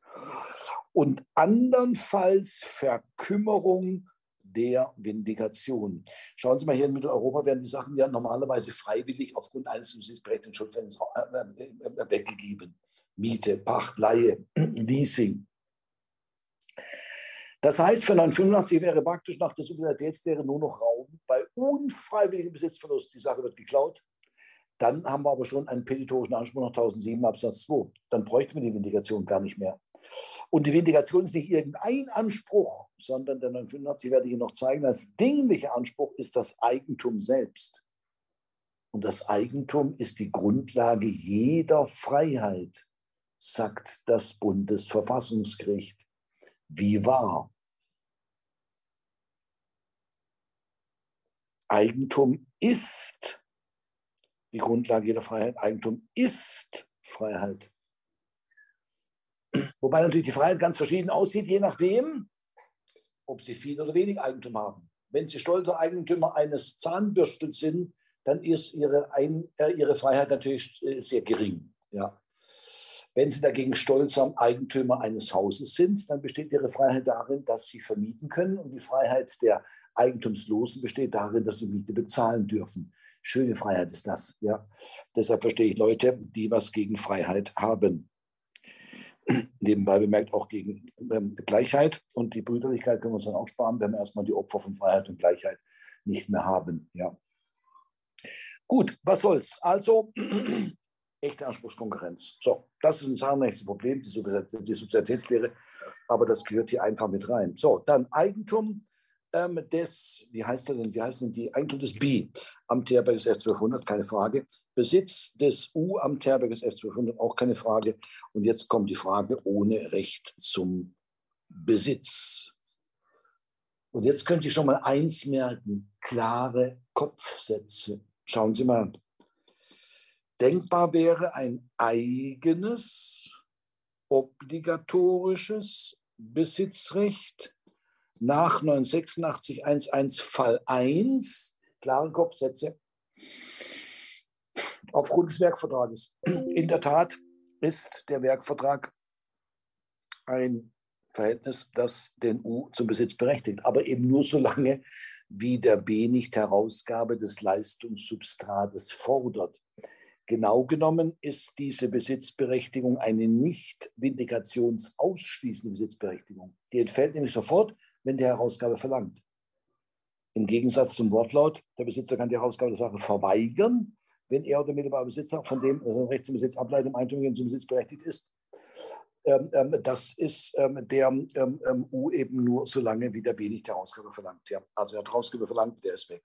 Und andernfalls Verkümmerung der Vindikation. Schauen Sie mal, hier in Mitteleuropa werden die Sachen ja normalerweise freiwillig aufgrund eines besitzberechtigten Schuldverhältnisses äh, äh, äh, weggegeben. Miete, Pacht, Leihe, *clears throat* Leasing. Das heißt, für 1985 wäre praktisch nach der Solidaritätslehre nur noch Raum bei unfreiwilligem Besitzverlust. Die Sache wird geklaut. Dann haben wir aber schon einen petitorischen Anspruch nach 1007 Absatz 2. Dann bräuchten wir die Vindikation gar nicht mehr. Und die Vindikation ist nicht irgendein Anspruch, sondern der 985 werde ich Ihnen noch zeigen, das dingliche Anspruch ist das Eigentum selbst. Und das Eigentum ist die Grundlage jeder Freiheit, sagt das Bundesverfassungsgericht wie wahr. Eigentum ist die Grundlage jeder Freiheit. Eigentum ist Freiheit. Wobei natürlich die Freiheit ganz verschieden aussieht, je nachdem, ob Sie viel oder wenig Eigentum haben. Wenn Sie stolzer Eigentümer eines Zahnbürstels sind, dann ist Ihre, Ein äh, ihre Freiheit natürlich äh, sehr gering. Ja. Wenn Sie dagegen stolzer Eigentümer eines Hauses sind, dann besteht Ihre Freiheit darin, dass Sie vermieten können. Und die Freiheit der Eigentumslosen besteht darin, dass sie Miete bezahlen dürfen. Schöne Freiheit ist das. Ja. Deshalb verstehe ich Leute, die was gegen Freiheit haben. *clears throat* Nebenbei bemerkt auch gegen ähm, Gleichheit und die Brüderlichkeit können wir uns dann auch sparen, wenn wir erstmal die Opfer von Freiheit und Gleichheit nicht mehr haben. Ja. Gut, was soll's? Also, *clears throat* echte Anspruchskonkurrenz. So, das ist ein zahnrechtes Problem, die, Subsidiaritätslehre, aber das gehört hier einfach mit rein. So, dann Eigentum ähm, des, wie heißt er denn, wie heißt denn die, Eigentum des B am Terberges S1200, keine Frage. Besitz des U am Terberges S1200, auch keine Frage. Und jetzt kommt die Frage ohne Recht zum Besitz. Und jetzt könnt ihr schon mal eins merken, klare Kopfsätze. Schauen Sie mal. Denkbar wäre ein eigenes obligatorisches Besitzrecht nach 986 11 Fall 1, klare Kopfsätze, aufgrund des Werkvertrages. In der Tat ist der Werkvertrag ein Verhältnis, das den U zum Besitz berechtigt, aber eben nur so lange, wie der B nicht Herausgabe des Leistungssubstrates fordert. Genau genommen ist diese Besitzberechtigung eine nicht vindikationsausschließende Besitzberechtigung. Die entfällt nämlich sofort, wenn die Herausgabe verlangt. Im Gegensatz zum Wortlaut, der Besitzer kann die Herausgabe der Sache verweigern, wenn er oder mittelbarer Besitzer, von dem also ein Recht zum Besitz ableitet, im Eigentum zum Besitz berechtigt ist. Ähm, ähm, das ist ähm, der U eben nur so lange, wie der B nicht die Herausgabe verlangt. Ja. Also er hat Herausgabe verlangt, der ist weg.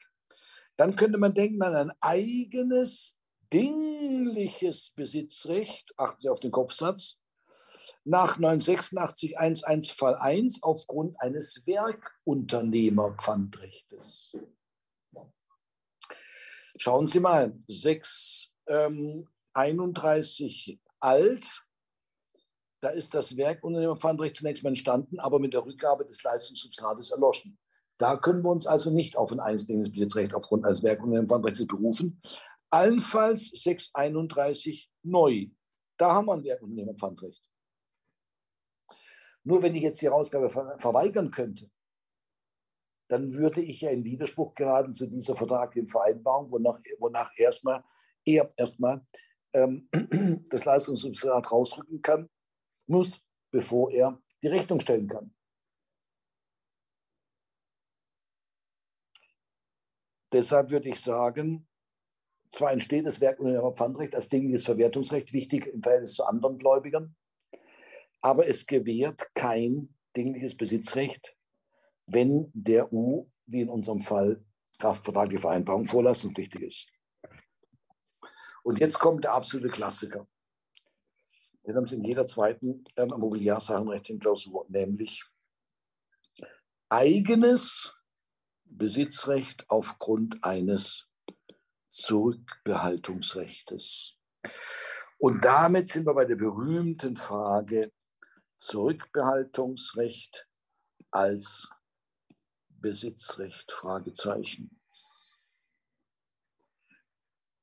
Dann könnte man denken an ein eigenes dingliches Besitzrecht, achten Sie auf den Kopfsatz, nach 986 11 Fall 1 aufgrund eines Werkunternehmerpfandrechtes. Schauen Sie mal, 631 ähm, alt, da ist das Werkunternehmerpfandrecht zunächst mal entstanden, aber mit der Rückgabe des Leistungssubstrates erloschen. Da können wir uns also nicht auf ein einzelnes Besitzrecht aufgrund eines Werkunternehmerpfandrechts berufen. Allenfalls 631 neu. Da haben wir ein Werkunternehmerpfandrecht. Nur wenn ich jetzt die Herausgabe verweigern könnte, dann würde ich ja in Widerspruch geraten zu dieser vertraglichen Vereinbarung, wonach, wonach erstmal er erstmal ähm, *clears throat* das Leistungssubstrat rausrücken kann, muss, bevor er die Rechnung stellen kann. Deshalb würde ich sagen, zwar entsteht das Werk unter Pfandrecht als dingliches Verwertungsrecht wichtig im Verhältnis zu anderen Gläubigern, aber es gewährt kein dingliches Besitzrecht, wenn der U, wie in unserem Fall, kraftvertragliche Vereinbarung vorlassungspflichtig ist. Und jetzt kommt der absolute Klassiker. Den haben Sie in jeder zweiten ähm, Mobiliarsachenrecht in Klausur, nämlich eigenes Besitzrecht aufgrund eines Zurückbehaltungsrechtes. Und damit sind wir bei der berühmten Frage Zurückbehaltungsrecht als Besitzrecht? Fragezeichen.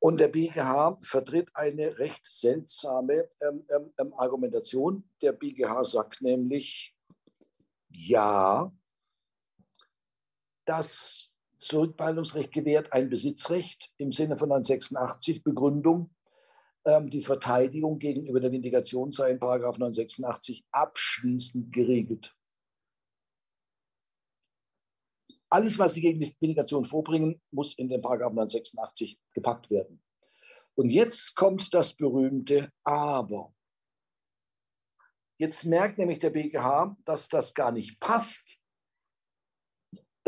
Und der BGH vertritt eine recht seltsame ähm, ähm, ähm Argumentation. Der BGH sagt nämlich, ja, das Zurückbehaltungsrecht gewährt ein Besitzrecht im Sinne von 986 Begründung. Ähm, die Verteidigung gegenüber der Vindikation sei in 986 abschließend geregelt. Alles, was Sie gegen die Vindikation vorbringen, muss in den Paragraph 986 gepackt werden. Und jetzt kommt das berühmte Aber. Jetzt merkt nämlich der BGH, dass das gar nicht passt.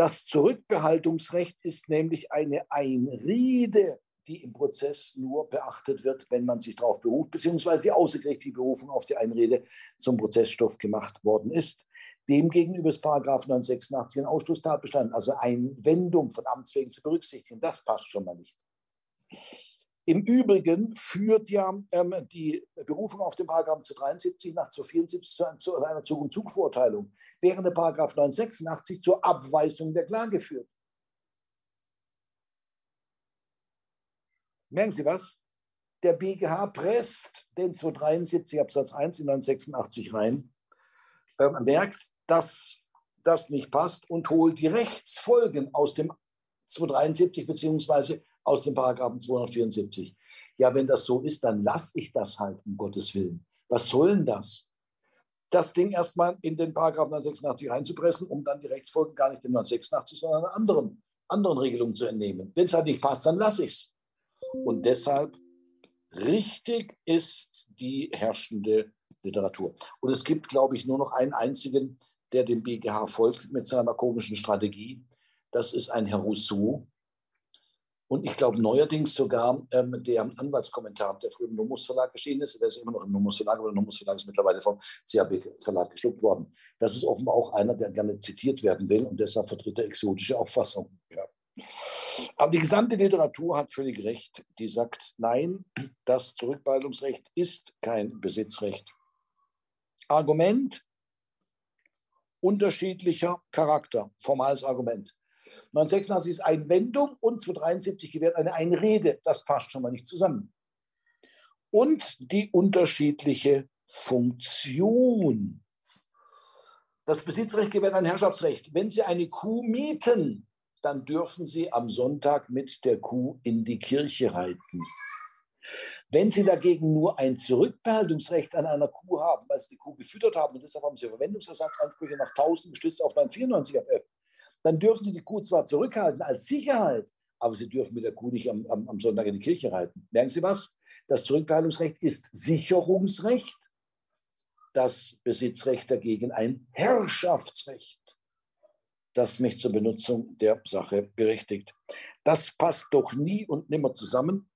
Das Zurückbehaltungsrecht ist nämlich eine Einrede, die im Prozess nur beachtet wird, wenn man sich darauf beruft, beziehungsweise die außergerichtliche Berufung auf die Einrede zum Prozessstoff gemacht worden ist. Demgegenüber ist Paragraph 986 ein Ausschlusstatbestand, also Einwendung von Amts wegen zu berücksichtigen. Das passt schon mal nicht. Im Übrigen führt ja ähm, die Berufung auf den Paragraph 73 nach 274 zu, zu einer Zug- und Zugverurteilung, während der Paragraph 986 zur Abweisung der Klage führt. Merken Sie was? der BGH presst den 273 Absatz 1 in 986 rein, äh, merkt, dass das nicht passt und holt die Rechtsfolgen aus dem 273 beziehungsweise aus dem Paragraphen 274. Ja, wenn das so ist, dann lasse ich das halt, um Gottes Willen. Was soll denn das? Das Ding erstmal in den Paragraphen 986 reinzupressen, um dann die Rechtsfolgen gar nicht in 986, sondern einer anderen, anderen Regelung zu entnehmen. Wenn es halt nicht passt, dann lasse ich es. Und deshalb richtig ist die herrschende Literatur. Und es gibt, glaube ich, nur noch einen einzigen, der dem BGH folgt mit seiner komischen Strategie. Das ist ein Herr Rousseau. Und ich glaube neuerdings sogar ähm, der Anwaltskommentar, der früher im Nomus Verlag erschienen ist, der ist immer noch im Nomus Verlag, aber der Nomus Verlag ist mittlerweile vom CAB Verlag geschluckt worden. Das ist offenbar auch einer, der gerne zitiert werden will und deshalb vertritt er exotische Auffassungen. Ja. Aber die gesamte Literatur hat völlig recht. Die sagt, nein, das Zurückbehaltungsrecht ist kein Besitzrecht. Argument unterschiedlicher Charakter, formales Argument. 986 ist Einwendung und 273 gewährt eine Einrede. Das passt schon mal nicht zusammen. Und die unterschiedliche Funktion. Das Besitzrecht gewährt ein Herrschaftsrecht. Wenn Sie eine Kuh mieten, dann dürfen Sie am Sonntag mit der Kuh in die Kirche reiten. Wenn Sie dagegen nur ein Zurückbehaltungsrecht an einer Kuh haben, weil Sie die Kuh gefüttert haben und deshalb haben Sie Verwendungsersatzansprüche nach 1000 gestützt auf 994 FF, dann dürfen Sie die Kuh zwar zurückhalten als Sicherheit, aber Sie dürfen mit der Kuh nicht am, am, am Sonntag in die Kirche reiten. Merken Sie was? Das Zurückbehaltungsrecht ist Sicherungsrecht, das Besitzrecht dagegen ein Herrschaftsrecht, das mich zur Benutzung der Sache berechtigt. Das passt doch nie und nimmer zusammen,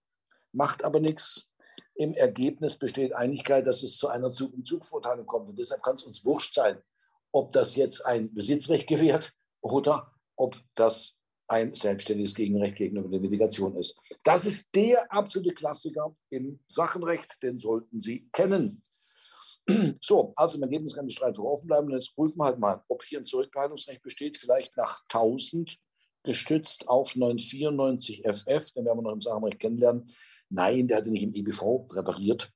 macht aber nichts. Im Ergebnis besteht Einigkeit, dass es zu einer Zug- und Zugvorteilung kommt. Und deshalb kann es uns wurscht sein, ob das jetzt ein Besitzrecht gewährt oder ob das ein selbstständiges Gegenrecht gegenüber der Delegation ist. Das ist der absolute Klassiker im Sachenrecht, den sollten Sie kennen. *clears throat* So, also im Ergebnis kann die Streit offen bleiben. Jetzt prüfen wir halt mal, ob hier ein Zurückbehaltungsrecht besteht, vielleicht nach 1000 gestützt auf 994 FF, den werden wir noch im Sachenrecht kennenlernen. Nein, der hatte nicht im EBV repariert,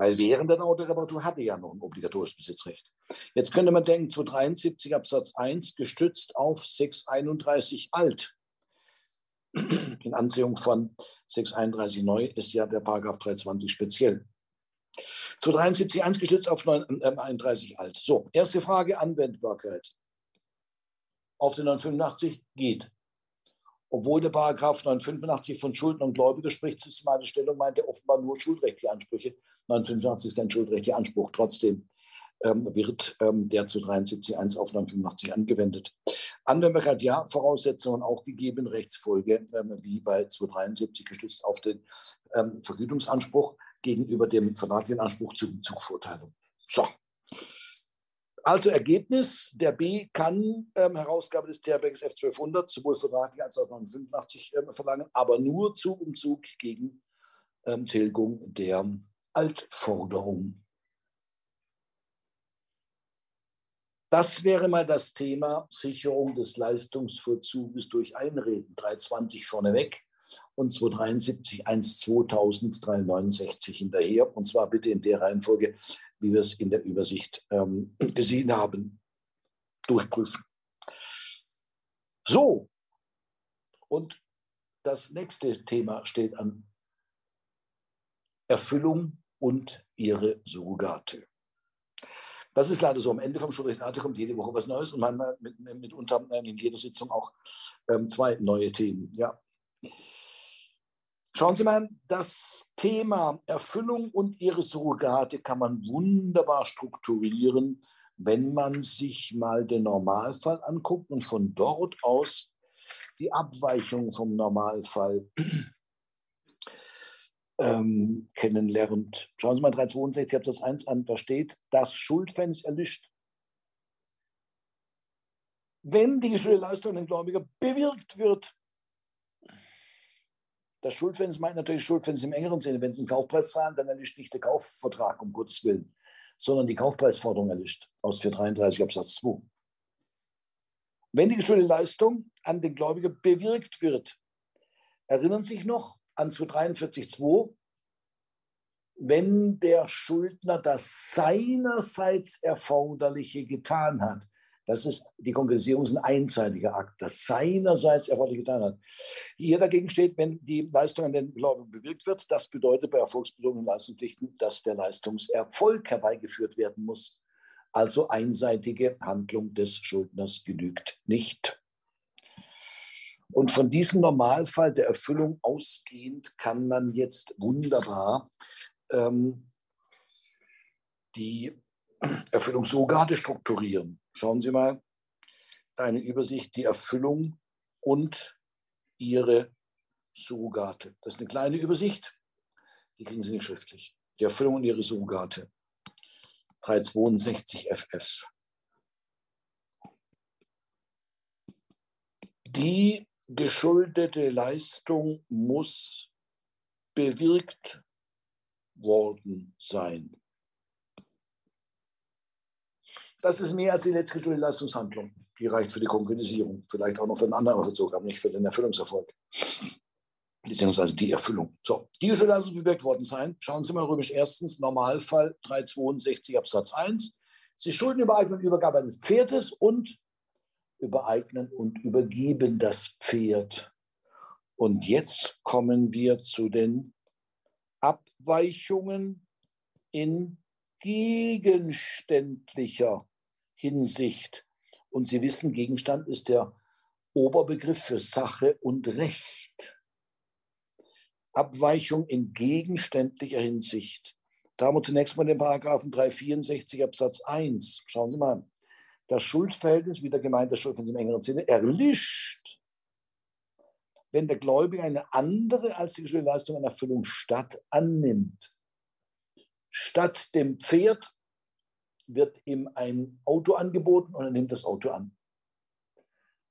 weil während der Autoreparatur hatte ja noch ein obligatorisches Besitzrecht. Jetzt könnte man denken, 273 Absatz 1 gestützt auf 631 alt. In Ansehung von 631 neu ist ja der Paragraph 320 speziell. 273 1 gestützt auf 931 alt. So, erste Frage, Anwendbarkeit. Auf den 985 geht. Obwohl der Paragraph 985 von Schulden und Gläubiger spricht, systematische Stellung meint er offenbar nur schuldrechtliche Ansprüche. 985 ist kein schuldrechtlicher Anspruch. Trotzdem ähm, wird ähm, der zu 73.1 auf 985 angewendet. Anwendbarkeit ja, Voraussetzungen auch gegeben, Rechtsfolge ähm, wie bei 273 gestützt auf den ähm, Vergütungsanspruch gegenüber dem vertraglichen Anspruch zu Zugvorteilung. So. Also Ergebnis, der B kann ähm, Herausgabe des TRBX F1200 sowohl vertraglich als auch 985 ähm, verlangen, aber nur Zug um Zug gegen ähm, Tilgung der Altforderung. Das wäre mal das Thema Sicherung des Leistungsvollzuges durch Einreden. 320 vorneweg und 273 1 2369 hinterher. Und zwar bitte in der Reihenfolge, wie wir es in der Übersicht ähm, gesehen haben, durchprüfen. So, und das nächste Thema steht an. Erfüllung und ihre Surrogate. Das ist leider so. Am Ende vom Schulrechtsartikel kommt jede Woche was Neues und manchmal mit, mitunter in jeder Sitzung auch ähm, zwei neue Themen. Ja. Schauen Sie mal, das Thema Erfüllung und ihre Surrogate kann man wunderbar strukturieren, wenn man sich mal den Normalfall anguckt und von dort aus die Abweichung vom Normalfall ähm, kennenlernt. Schauen Sie mal 362 Absatz 1 an, da steht, das Schuldfans erlischt. Wenn die geschuldete Leistung den Gläubiger bewirkt wird, das Schuldfans meint natürlich Schuldfans im engeren Sinne. Wenn Sie einen Kaufpreis zahlen, dann erlischt nicht der Kaufvertrag, um Gottes Willen, sondern die Kaufpreisforderung erlischt aus 433 Absatz 2. Wenn die geschuldete Leistung an den Gläubiger bewirkt wird, erinnern Sie sich noch, an 243.2, wenn der Schuldner das seinerseits Erforderliche getan hat. Das ist, die Konkretisierung ist ein einseitiger Akt, das seinerseits Erforderliche getan hat. Hier dagegen steht, wenn die Leistung an den Gläubigen bewirkt wird, das bedeutet bei erfolgsbezogenen Leistungspflichten, dass der Leistungserfolg herbeigeführt werden muss. Also einseitige Handlung des Schuldners genügt nicht. Und von diesem Normalfall der Erfüllung ausgehend kann man jetzt wunderbar ähm, die Erfüllungssurrogate strukturieren. Schauen Sie mal, eine Übersicht, die Erfüllung und ihre Surrogate. Das ist eine kleine Übersicht, die kriegen Sie nicht schriftlich. Die Erfüllung und ihre Surrogate. 362 FF. Die geschuldete Leistung muss bewirkt worden sein. Das ist mehr als die letzte geschuldete Leistungshandlung. Die reicht für die Konkretisierung, vielleicht auch noch für einen anderen Verzug, aber nicht für den Erfüllungserfolg. Beziehungsweise die Erfüllung. So, die geschuldete Leistung bewirkt worden sein. Schauen Sie mal römisch erstens, Normalfall 362 Absatz 1. Sie schulden Übereignung und Übergabe eines Pferdes und übereignen und übergeben das Pferd. Und jetzt kommen wir zu den Abweichungen in gegenständlicher Hinsicht. Und Sie wissen, Gegenstand ist der Oberbegriff für Sache und Recht. Abweichung in gegenständlicher Hinsicht. Da haben wir zunächst mal den Paragraphen 364 Absatz 1. Schauen Sie mal das Schuldverhältnis, wie der gemeinte Schuldverhältnis im engeren Sinne, erlischt, wenn der Gläubige eine andere als die Leistung an Erfüllung statt annimmt. Statt dem Pferd wird ihm ein Auto angeboten und er nimmt das Auto an.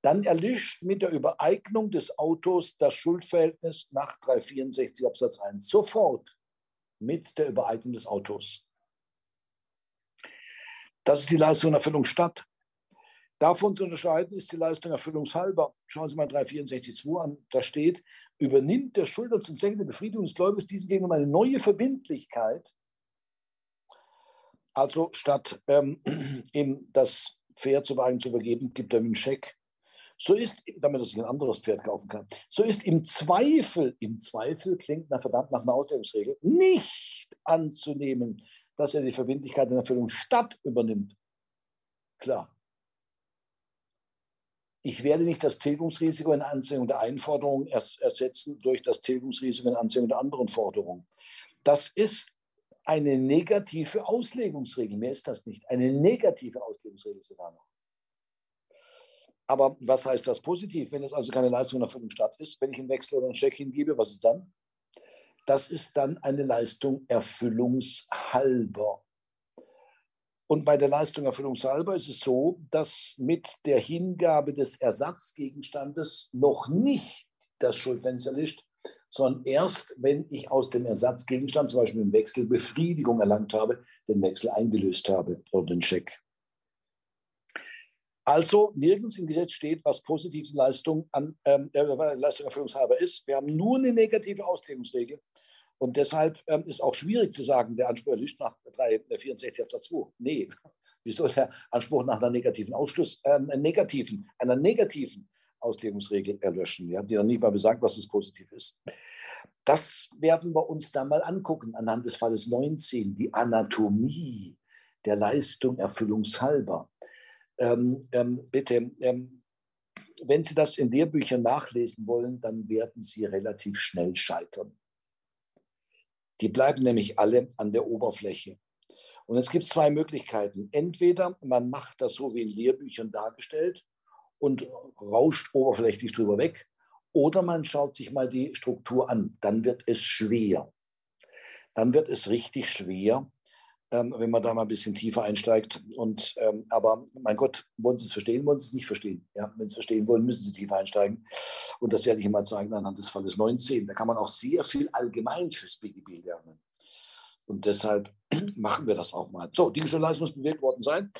Dann erlischt mit der Übereignung des Autos das Schuldverhältnis nach 364 Absatz 1 sofort mit der Übereignung des Autos. Das ist die Leistung Erfüllung statt. Davon zu unterscheiden ist die Leistung erfüllungshalber. Schauen Sie mal 364.2 an, da steht, übernimmt der Schuldner zum Zwecke der Befriedigung des Gläubigers diesem gegenüber eine neue Verbindlichkeit. Also statt ähm, *clears throat* ihm das Pferd zum Wagen zu übergeben, gibt er ihm einen Scheck. So ist, damit er sich ein anderes Pferd kaufen kann, so ist im Zweifel, im Zweifel klingt nach verdammt nach einer Auslegungsregel, nicht anzunehmen, dass er die Verbindlichkeit in Erfüllung statt übernimmt. Klar, ich werde nicht das Tilgungsrisiko in Anziehung der einen Forderung ersetzen durch das Tilgungsrisiko in Anziehung der anderen Forderung. Das ist eine negative Auslegungsregel. Mehr ist das nicht. Eine negative Auslegungsregel sogar noch. Aber was heißt das positiv? Wenn es also keine Leistung nach Erfüllung statt ist, wenn ich einen Wechsel oder einen Scheck hingebe, was ist dann? Das ist dann eine Leistung erfüllungshalber. Und bei der Leistung erfüllungshalber ist es so, dass mit der Hingabe des Ersatzgegenstandes noch nicht das Schuldverhältnis erlischt, sondern erst, wenn ich aus dem Ersatzgegenstand, zum Beispiel im Wechsel, Befriedigung erlangt habe, den Wechsel eingelöst habe oder den Scheck. Also nirgends im Gesetz steht, was positive Leistung, an, ähm, äh, Leistung erfüllungshalber ist. Wir haben nur eine negative Auslegungsregel. Und deshalb ähm, ist auch schwierig zu sagen, der Anspruch erlischt nach 364 Absatz 2. Nee, *laughs* wieso der Anspruch nach einer negativen Ausschluss, äh, negativen, einer negativen Auslegungsregel erlöschen, ja, die dann nicht mal besagt, was das positiv ist. Das werden wir uns dann mal angucken anhand des Falles 19, die Anatomie der Leistung erfüllungshalber. Ähm, ähm, bitte, ähm, wenn Sie das in Lehrbüchern nachlesen wollen, dann werden Sie relativ schnell scheitern. Die bleiben nämlich alle an der Oberfläche. Und es gibt zwei Möglichkeiten. Entweder man macht das so wie in Lehrbüchern dargestellt und rauscht oberflächlich drüber weg, oder man schaut sich mal die Struktur an. Dann wird es schwer. Dann wird es richtig schwer, ähm, wenn man da mal ein bisschen tiefer einsteigt. Und, ähm, aber mein Gott, wollen Sie es verstehen, wollen Sie es nicht verstehen? Ja, wenn Sie es verstehen wollen, müssen Sie tiefer einsteigen. Und das werde ich mal zeigen anhand des Falles 19. Da kann man auch sehr viel allgemein fürs BGB lernen. Und deshalb *clears throat* machen wir das auch mal. So, die Leistung muss bewegt worden sein.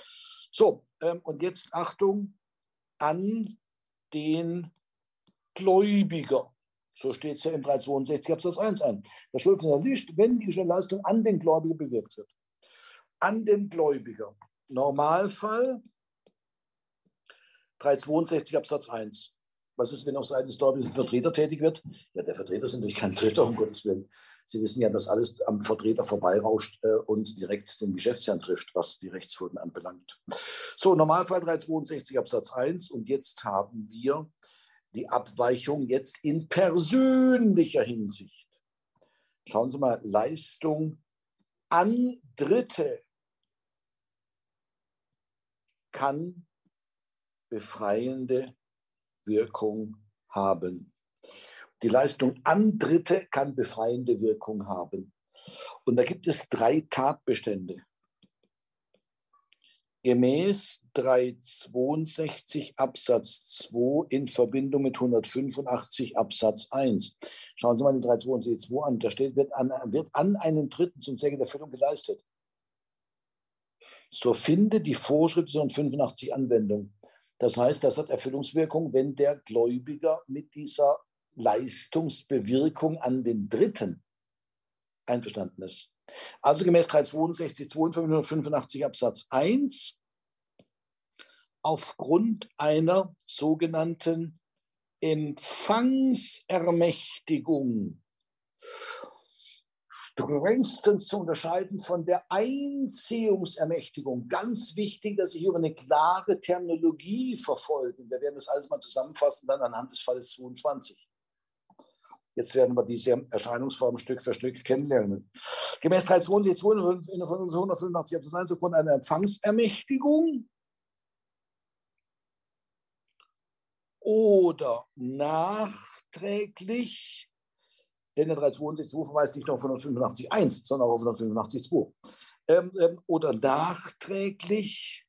So, ähm, und jetzt Achtung an den Gläubiger. So steht es ja in 362 Absatz 1 ein. Der Schuldner liegt, wenn die Leistung an den Gläubiger bewirkt wird. An den Gläubiger. Normalfall 362 Absatz 1. Was ist, wenn auf Seiten des Gläubigen ein Vertreter tätig wird? Ja, der Vertreter ist natürlich kein Dritter, um Gottes Willen. Sie wissen ja, dass alles am Vertreter vorbeirauscht äh, und direkt den Geschäftsherrn trifft, was die Rechtsfolgen anbelangt. So, Normalfall 362 Absatz 1. Und jetzt haben wir die Abweichung jetzt in persönlicher Hinsicht. Schauen Sie mal, Leistung an Dritte kann befreiende Wirkung haben. Die Leistung an Dritte kann befreiende Wirkung haben. Und da gibt es drei Tatbestände. Gemäß 362 Absatz 2 in Verbindung mit 185 Absatz 1. Schauen Sie mal den 362 2 an. Da steht, wird an, wird an einen Dritten zum Zwecke der Erfüllung geleistet. So finde die Vorschrift 85 Anwendung. Das heißt, das hat Erfüllungswirkung, wenn der Gläubiger mit dieser Leistungsbewirkung an den Dritten einverstanden ist. Also gemäß 362, 585 Absatz 1 aufgrund einer sogenannten Empfangsermächtigung strengstens zu unterscheiden von der Einziehungsermächtigung. Ganz wichtig, dass Sie hier eine klare Terminologie verfolgen. Wir werden das alles mal zusammenfassen, dann anhand des Falles 22. Jetzt werden wir diese Erscheinungsform Stück für Stück kennenlernen. Gemäß 362 in 185 Absatz 1 aufgrund einer Empfangsermächtigung oder nachträglich denn der 362 verweist nicht nur auf 185.1, sondern auch auf 185.2. Ähm, ähm, oder nachträglich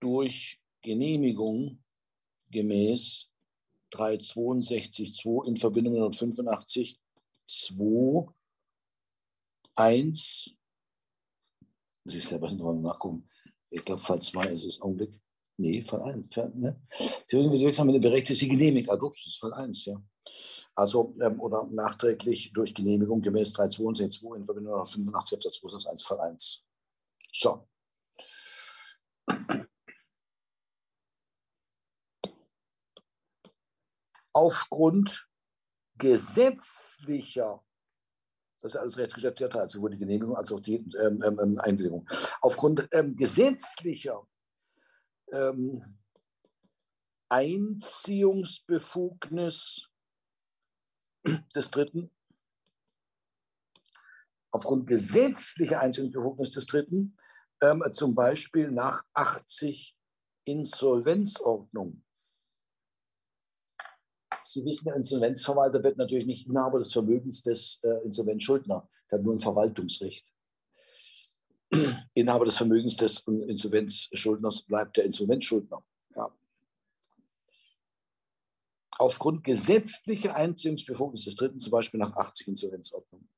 durch Genehmigung gemäß 362.2 in Verbindung mit 185.2 1 muss ich selber hinterher nachgucken. Ich glaube, Fall 2 ist es Augenblick. Nee, Fall 1. Ne? Die wirksam sie genehmigt. Also, das ist Fall 1, ja. Also, ähm, oder nachträglich durch Genehmigung gemäß 362 in Verbindung mit 85 Absatz 2 ist 1 Fall 1. So. Aufgrund gesetzlicher das ist alles Rechtsgeschäft also sowohl die Genehmigung als auch die ähm, ähm, ähm, Einwilligung. Aufgrund ähm, gesetzlicher ähm, Einziehungsbefugnis des Dritten, aufgrund gesetzlicher Einziehungsbefugnis des Dritten, ähm, zum Beispiel nach 80 Insolvenzordnung. Sie wissen, der Insolvenzverwalter wird natürlich nicht Inhaber des Vermögens des äh, Insolvenzschuldner, der hat nur ein Verwaltungsrecht. Inhaber des Vermögens des Insolvenzschuldners bleibt der Insolvenzschuldner. Ja. Aufgrund gesetzlicher Einziehungsbefugnis des Dritten, zum Beispiel nach 80 Insolvenzordnung.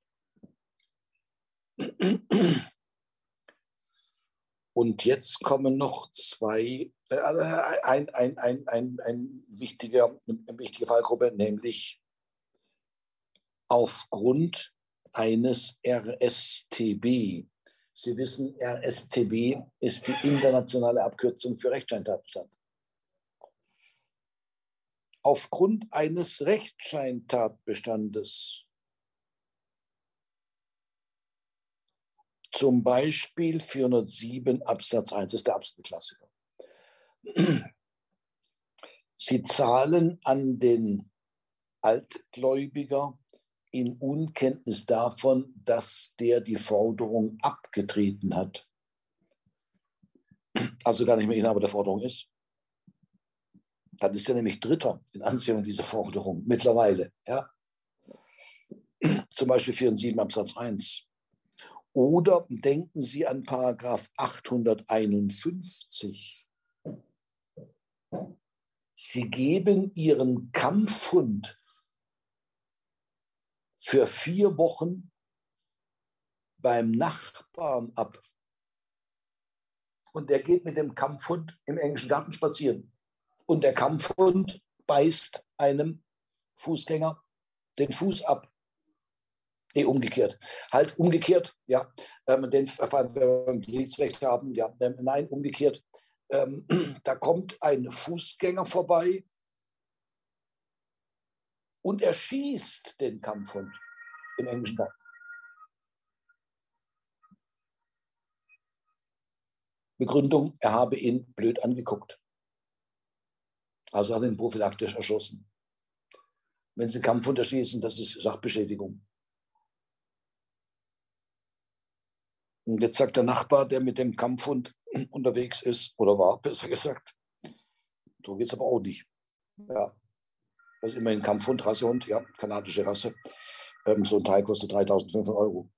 Und jetzt kommen noch zwei, äh, ein, ein, ein, ein, ein wichtiger, eine wichtige Fallgruppe, nämlich aufgrund eines RSTB, Sie wissen, RSTB ist die internationale Abkürzung für Rechtscheintatbestand. Aufgrund eines Rechtscheintatbestandes, zum Beispiel 407 Absatz 1, ist der absolute Klassiker. Sie zahlen an den Altgläubiger in Unkenntnis davon, dass der die Forderung abgetreten hat. Also gar nicht mehr Inhaber der Forderung ist. Dann ist er nämlich Dritter in Anziehung dieser Forderung mittlerweile. Ja? Zum Beispiel 407 Absatz 1. Oder denken Sie an Paragraph 851. Sie geben Ihren Kampfhund für vier Wochen beim Nachbarn ab. Und der geht mit dem Kampfhund im englischen Garten spazieren. Und der Kampfhund beißt einem Fußgänger den Fuß ab. Nee, umgekehrt. Halt umgekehrt, ja. Ähm, den Gerichtsrecht haben, ja. Ähm, nein, umgekehrt. Ähm, *clears throat* da kommt ein Fußgänger vorbei und er schießt den Kampfhund im englischen Tag. Begründung, er habe ihn blöd angeguckt. Also hat ihn prophylaktisch erschossen. Wenn Sie Kampfhund erschießen, das ist Sachbeschädigung. Und jetzt sagt der Nachbar, der mit dem Kampfhund *clears throat* unterwegs ist, oder war, besser gesagt, so geht es aber auch nicht. Ja. Ist immerhin Kampfhund, Rassehund, ja, kanadische Rasse. Ähm, so ein Teil kostet 3500 Euro.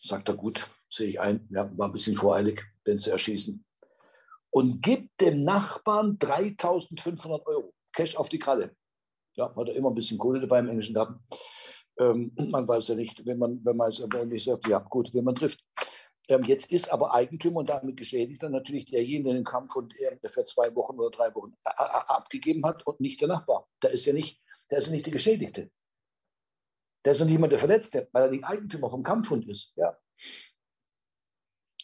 Sagt er, gut, sehe ich ein, ja, war ein bisschen voreilig, den zu erschießen. Und gibt dem Nachbarn 3500 Euro. Cash auf die Kralle. Ja, hat er immer ein bisschen Kohle dabei im englischen Garten. Ähm, man weiß ja nicht, wenn man, wenn man es nicht sagt, ja gut, wenn man trifft. Jetzt ist aber Eigentümer und damit Geschädigter natürlich derjenige, der den Kampf und für zwei Wochen oder drei Wochen abgegeben hat und nicht der Nachbar. Der ist ja nicht, der ist ja nicht der Geschädigte. Der ist ja niemand, der Verletzte, weil er nicht Eigentümer vom Kampfhund ist. Ja.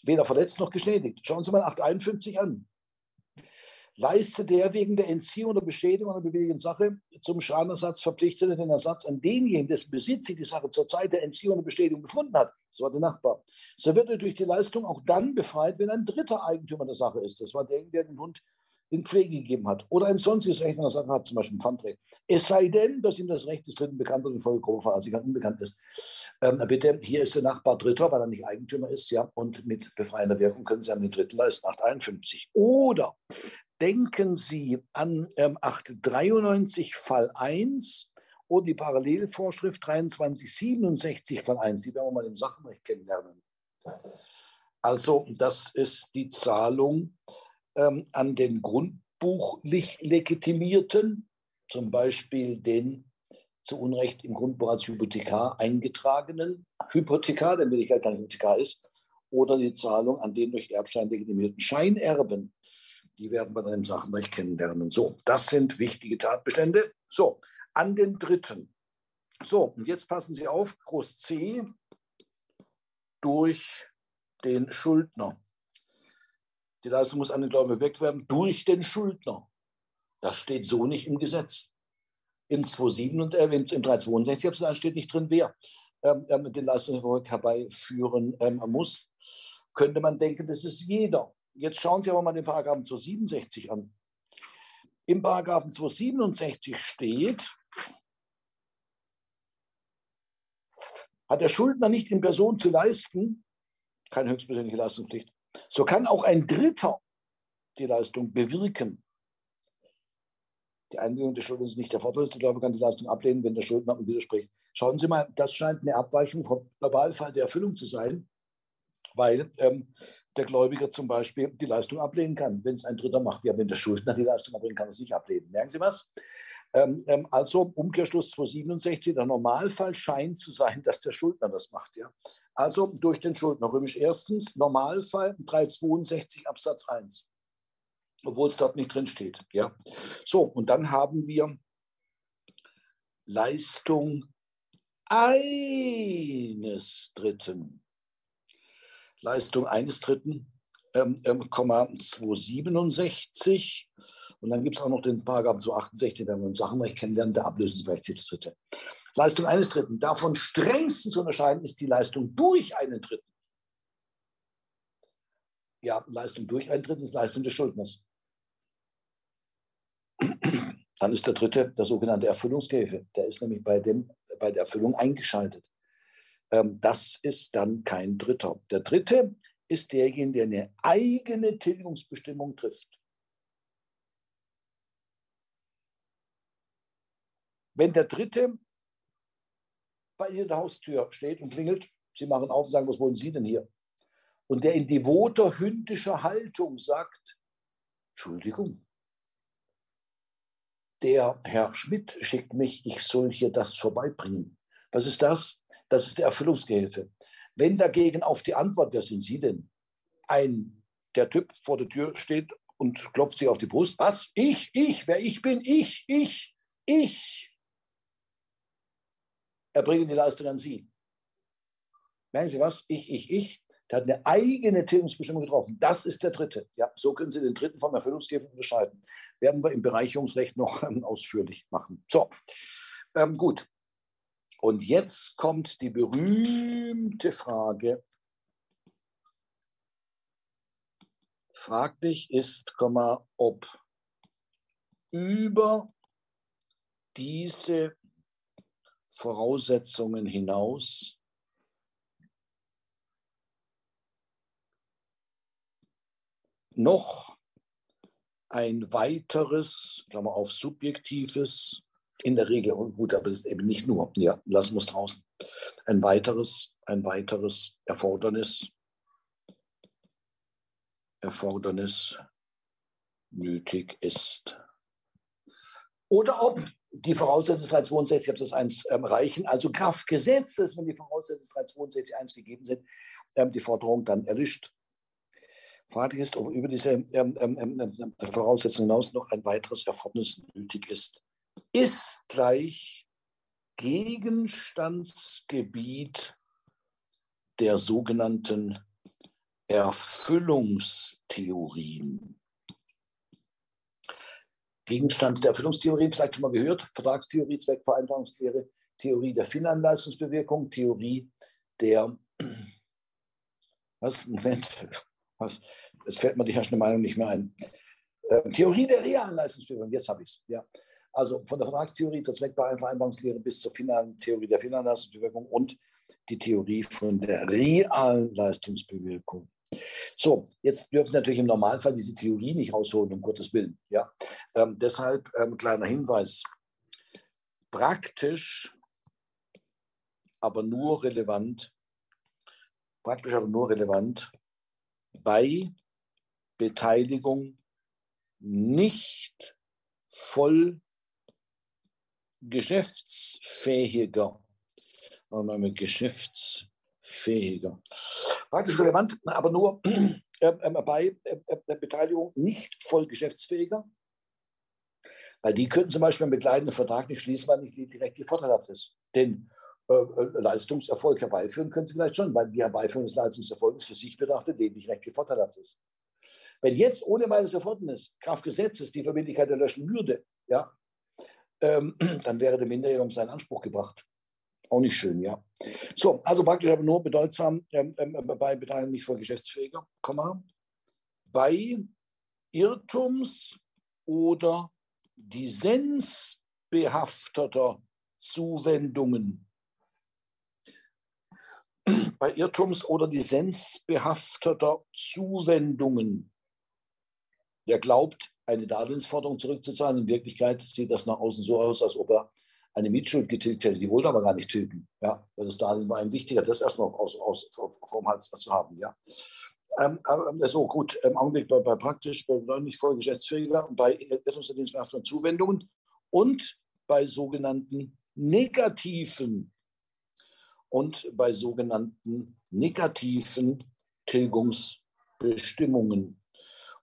Weder verletzt noch geschädigt. Schauen Sie mal 851 an leistet der wegen der Entziehung oder Beschädigung einer beweglichen Sache zum Schadenersatz verpflichtete den Ersatz an denjenigen, dessen Besitz sie die Sache zur Zeit der Entziehung oder Beschädigung gefunden hat. Das war der Nachbar. So wird er durch die Leistung auch dann befreit, wenn ein dritter Eigentümer der Sache ist. Das war derjenige, der den Hund in Pflege gegeben hat oder ein sonstiges Recht an der Sache hat, zum Beispiel ein Pfandrecht. Es sei denn, dass ihm das Recht des Dritten bekannt oder in Folge grober Fahrradsicherheit unbekannt ist. Ähm, bitte, hier ist der Nachbar Dritter, weil er nicht Eigentümer ist, ja, und mit befreiender Wirkung können Sie an den Dritten leisten, 851. Oder denken Sie an ähm, 893 Fall 1 oder die Parallelvorschrift 2367 Fall 1. Die werden wir mal im Sachenrecht kennenlernen. Also das ist die Zahlung ähm, an den grundbuchlich Legitimierten, zum Beispiel den zu Unrecht im Grundbuch als Hypothekar eingetragenen Hypothekar, der in Wirklichkeit kein Hypothekar ist, oder die Zahlung an den durch Erbschein legitimierten Scheinerben. Die werden wir dann im Sachenrecht kennenlernen. So, das sind wichtige Tatbestände. So, an den dritten. So, und jetzt passen Sie auf, Groß C durch den Schuldner. Die Leistung muss an den Gläubiger bewirkt werden durch den Schuldner. Das steht so nicht im Gesetz. Im 27 und äh, im 362 steht nicht drin, wer ähm, ähm, den Leistungserfolg herbeiführen ähm, muss. Könnte man denken, das ist jeder. Jetzt schauen Sie aber mal den Paragraphen 267 an. Im Paragraphen 267 steht, hat der Schuldner nicht in Person zu leisten, keine höchstpersönliche Leistungspflicht, so kann auch ein Dritter die Leistung bewirken. Die Einwilligung des Schuldners ist nicht erforderlich. Der Gläubiger kann die Leistung ablehnen, wenn der Schuldner widerspricht. Schauen Sie mal, das scheint eine Abweichung vom Verbalfall der Erfüllung zu sein, weil ähm, der Gläubiger zum Beispiel die Leistung ablehnen kann, wenn es ein Dritter macht. Ja, wenn der Schuldner die Leistung ablehnen kann, er es nicht ablehnen. Merken Sie was? Ähm, ähm, also Umkehrschluss 267, der Normalfall scheint zu sein, dass der Schuldner das macht. Ja? Also durch den Schuldner. Römisch erstens, Normalfall 362 Absatz 1, obwohl es dort nicht drin steht. Ja? So, und dann haben wir Leistung eines Dritten. Leistung eines Dritten, ähm, ähm, 267. Und dann gibt es auch noch den Paragraphen 268, wenn wir uns Sachenrecht kennenlernen, der Ablösungsrecht des Dritte. Leistung eines Dritten. Davon strengstens zu unterscheiden ist die Leistung durch einen Dritten. Ja, Leistung durch einen Dritten ist Leistung des Schuldners. Dann ist der Dritte der sogenannte Erfüllungsgehilfe. Der ist nämlich bei, dem, bei der Erfüllung eingeschaltet. Ähm, das ist dann kein Dritter. Der Dritte ist derjenige, der eine eigene Tilgungsbestimmung trifft. Wenn der Dritte bei Ihnen der Haustür steht und klingelt, Sie machen auf und sagen, was wollen Sie denn hier? Und der in devoter hündischer Haltung sagt, Entschuldigung, der Herr Schmidt schickt mich, ich soll hier das vorbeibringen. Was ist das? Das ist der Erfüllungsgehilfe. Wenn dagegen auf die Antwort, wer sind Sie denn? Ein, der Typ vor der Tür steht und klopft sich auf die Brust. Was? Ich, ich, wer ich bin, ich, ich, ich. Erbringen die Leistung an Sie. Merken Sie was? Ich, ich, ich. Der hat eine eigene Tilgungsbestimmung getroffen. Das ist der dritte. Ja, so können Sie den dritten vom Erfüllungsgeber unterscheiden. Werden wir im Bereicherungsrecht noch ähm, *laughs* ausführlich machen. So, ähm, gut. Und jetzt kommt die berühmte Frage. Fraglich ist, ob über diese Voraussetzungen hinaus noch ein weiteres, Klammer auf, subjektives, in der Regel, gut, aber es ist eben nicht nur, ja, lassen wir es draußen, ein weiteres, ein weiteres Erfordernis, Erfordernis nötig ist. Oder ob die Voraussetzungen 362 Absatz 1 ähm, reichen, also Kraft Gesetzes, wenn die Voraussetzungen 362 1 gegeben sind, ähm, die Forderung dann erlischt. Fraglich ist, ob über diese ähm, ähm, ähm, ähm Voraussetzungen hinaus noch ein weiteres Erfordernis nötig ist. Ist gleich Gegenstandsgebiet der sogenannten Erfüllungstheorien. Gegenstand der Erfüllungstheorien, vielleicht schon mal gehört, Vertragstheorie, Zweckvereinbarungslehre, Theorie der Finanzleistungsbewirkung, Theorie der, was, Moment, was, es fällt mir die herrschende Meinung nicht mehr ein. Ähm, Theorie der realen Leistungsbewirkung, jetzt habe ich es, ja. Also von der Vertragstheorie zur Zweckvereinbarungslehre bis zur finalen Theorie der Finanzleistungsbewirkung und die Theorie von der realen Leistungsbewirkung. So, jetzt dürfen Sie natürlich im Normalfall diese Theorie nicht rausholen, um Gottes Willen. Ja? Ähm, deshalb ähm, kleiner Hinweis. Praktisch, aber nur relevant, praktisch aber nur relevant bei Beteiligung nicht voll geschäftsfähiger, mit geschäftsfähiger praktisch relevant, aber nur *clears throat* äh, äh, bei äh, der Beteiligung nicht voll geschäftsfähiger. Weil die könnten zum Beispiel einen begleitenden Vertrag nicht schließen, weil nicht direkt vorteilhaft ist. Denn äh, Leistungserfolg herbeiführen können sie vielleicht schon, weil die Herbeiführung des Leistungserfolgs für sich betrachtet lediglich recht vorteilhaft ist. Wenn jetzt ohne weiteres Erfordernis Kraft Gesetzes die Verbindlichkeit erlöschen würde, ja, ähm, *clears throat* dann wäre der Minderjährige um seinen Anspruch gebracht. Auch nicht schön, ja. So, also praktisch aber nur bedeutsam ähm, ähm, bei Beteiligung nicht voll geschäftsfähiger, Komma, bei Irrtums- oder dissensbehafteter Zuwendungen. Bei Irrtums- oder dissensbehafteter Zuwendungen. Wer glaubt, eine Darlehensforderung zurückzuzahlen, in Wirklichkeit sieht das nach außen so aus, als ob er eine Mitschuld getilgt hätte, die wollte aber gar nicht tilgen. Ja, weil das Darlehen war ihm wichtiger, das erstmal aus, aus, vom Hals zu haben. Ja. Ähm, äh, so gut, im Augenblick bei, bei praktisch, bei nicht voll geschäftsfähiger bei Erstungsdienstbeamten Zuwendungen und bei sogenannten negativen und bei sogenannten negativen Tilgungsbestimmungen.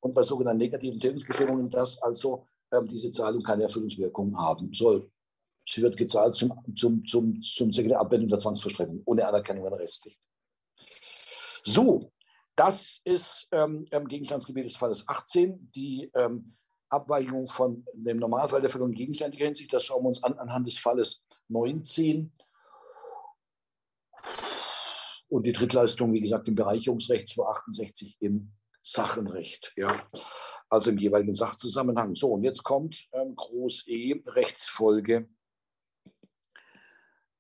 Und bei sogenannten negativen Tilgungsbestimmungen, dass also ähm, diese Zahlung keine Erfüllungswirkung haben soll. Sie wird gezahlt zum, zum, zum, zum Zwecke der Abwendung der Zwangsverstreckung, ohne Anerkennung einer Restpflicht. So, das ist ähm, Gegenstandsgebiet des Falles 18. Die ähm, Abweichung von dem Normalfall der Fälle in gegenständlicher Hinsicht, das schauen wir uns an anhand des Falles 19. Und die Drittleistung, wie gesagt, im Bereicherungsrecht 268 im Sachenrecht. Ja. Also im jeweiligen Sachzusammenhang. So, und jetzt kommt ähm, Groß E, Rechtsfolge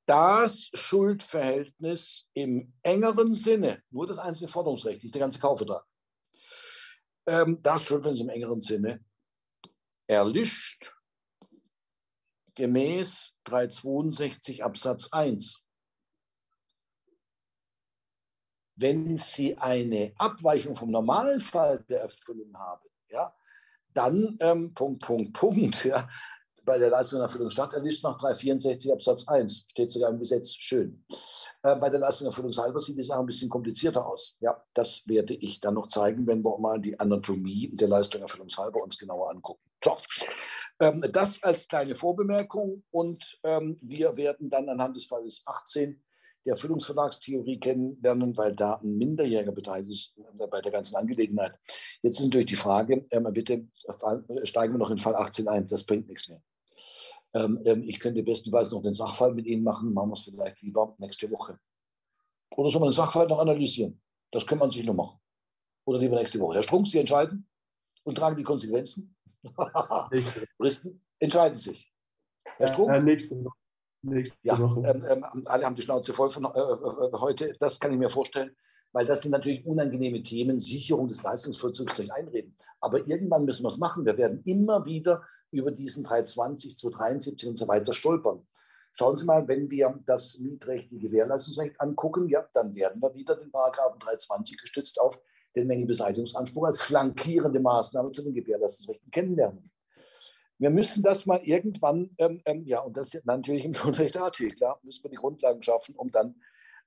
das Schuldverhältnis im engeren Sinne, nur das einzelne Forderungsrecht, nicht der ganze Kaufvertrag, ähm, das Schuldverhältnis im engeren Sinne erlischt gemäß 362 Absatz 1. Wenn Sie eine Abweichung vom Normalfall der Erfüllung haben, ja, dann ähm, Punkt, Punkt, Punkt, ja, bei der Leistungserfüllung statt, erlischt nach 364 Absatz 1. Steht sogar im Gesetz. Schön. Äh, bei der Leistungserfüllung halber sieht die Sache ein bisschen komplizierter aus. Ja, das werde ich dann noch zeigen, wenn wir mal die Anatomie der Leistungserfüllung halber uns genauer angucken. So. Ähm, das als kleine Vorbemerkung und ähm, wir werden dann anhand des Falles 18 der Erfüllungsverlagstheorie kennenlernen, weil da ein Minderjähriger beteiligt ist äh, bei der ganzen Angelegenheit. Jetzt ist natürlich die Frage, ähm, bitte steigen wir noch in Fall 18 ein, das bringt nichts mehr. Ähm, ähm, ich könnte bestenfalls noch den Sachfall mit Ihnen machen, machen wir es vielleicht lieber nächste Woche. Oder soll man den Sachfall noch analysieren? Das kann man sich noch machen. Oder lieber nächste Woche. Herr Strunk, Sie entscheiden und tragen die Konsequenzen. *laughs* Juristen entscheiden sich. Herr Strunk? Ja, nächste Woche. Nächste ja, Woche. Ähm, ähm, alle haben die Schnauze voll von äh, äh, heute. Das kann ich mir vorstellen, weil das sind natürlich unangenehme Themen, Sicherung des Leistungsvollzugs durch Einreden. Aber irgendwann müssen wir es machen. Wir werden immer wieder über diesen 320, 273 und so weiter stolpern. Schauen Sie mal, wenn wir das mietrechtliche Gewährleistungsrecht angucken, ja, dann werden wir wieder den Paragraphen 320 gestützt auf den Mengenbeseitigungsanspruch als flankierende Maßnahme zu den Gewährleistungsrechten kennenlernen. Wir müssen das mal irgendwann, ähm, ähm, ja, und das natürlich im *laughs* Schulrecht AT, klar, müssen wir die Grundlagen schaffen, um dann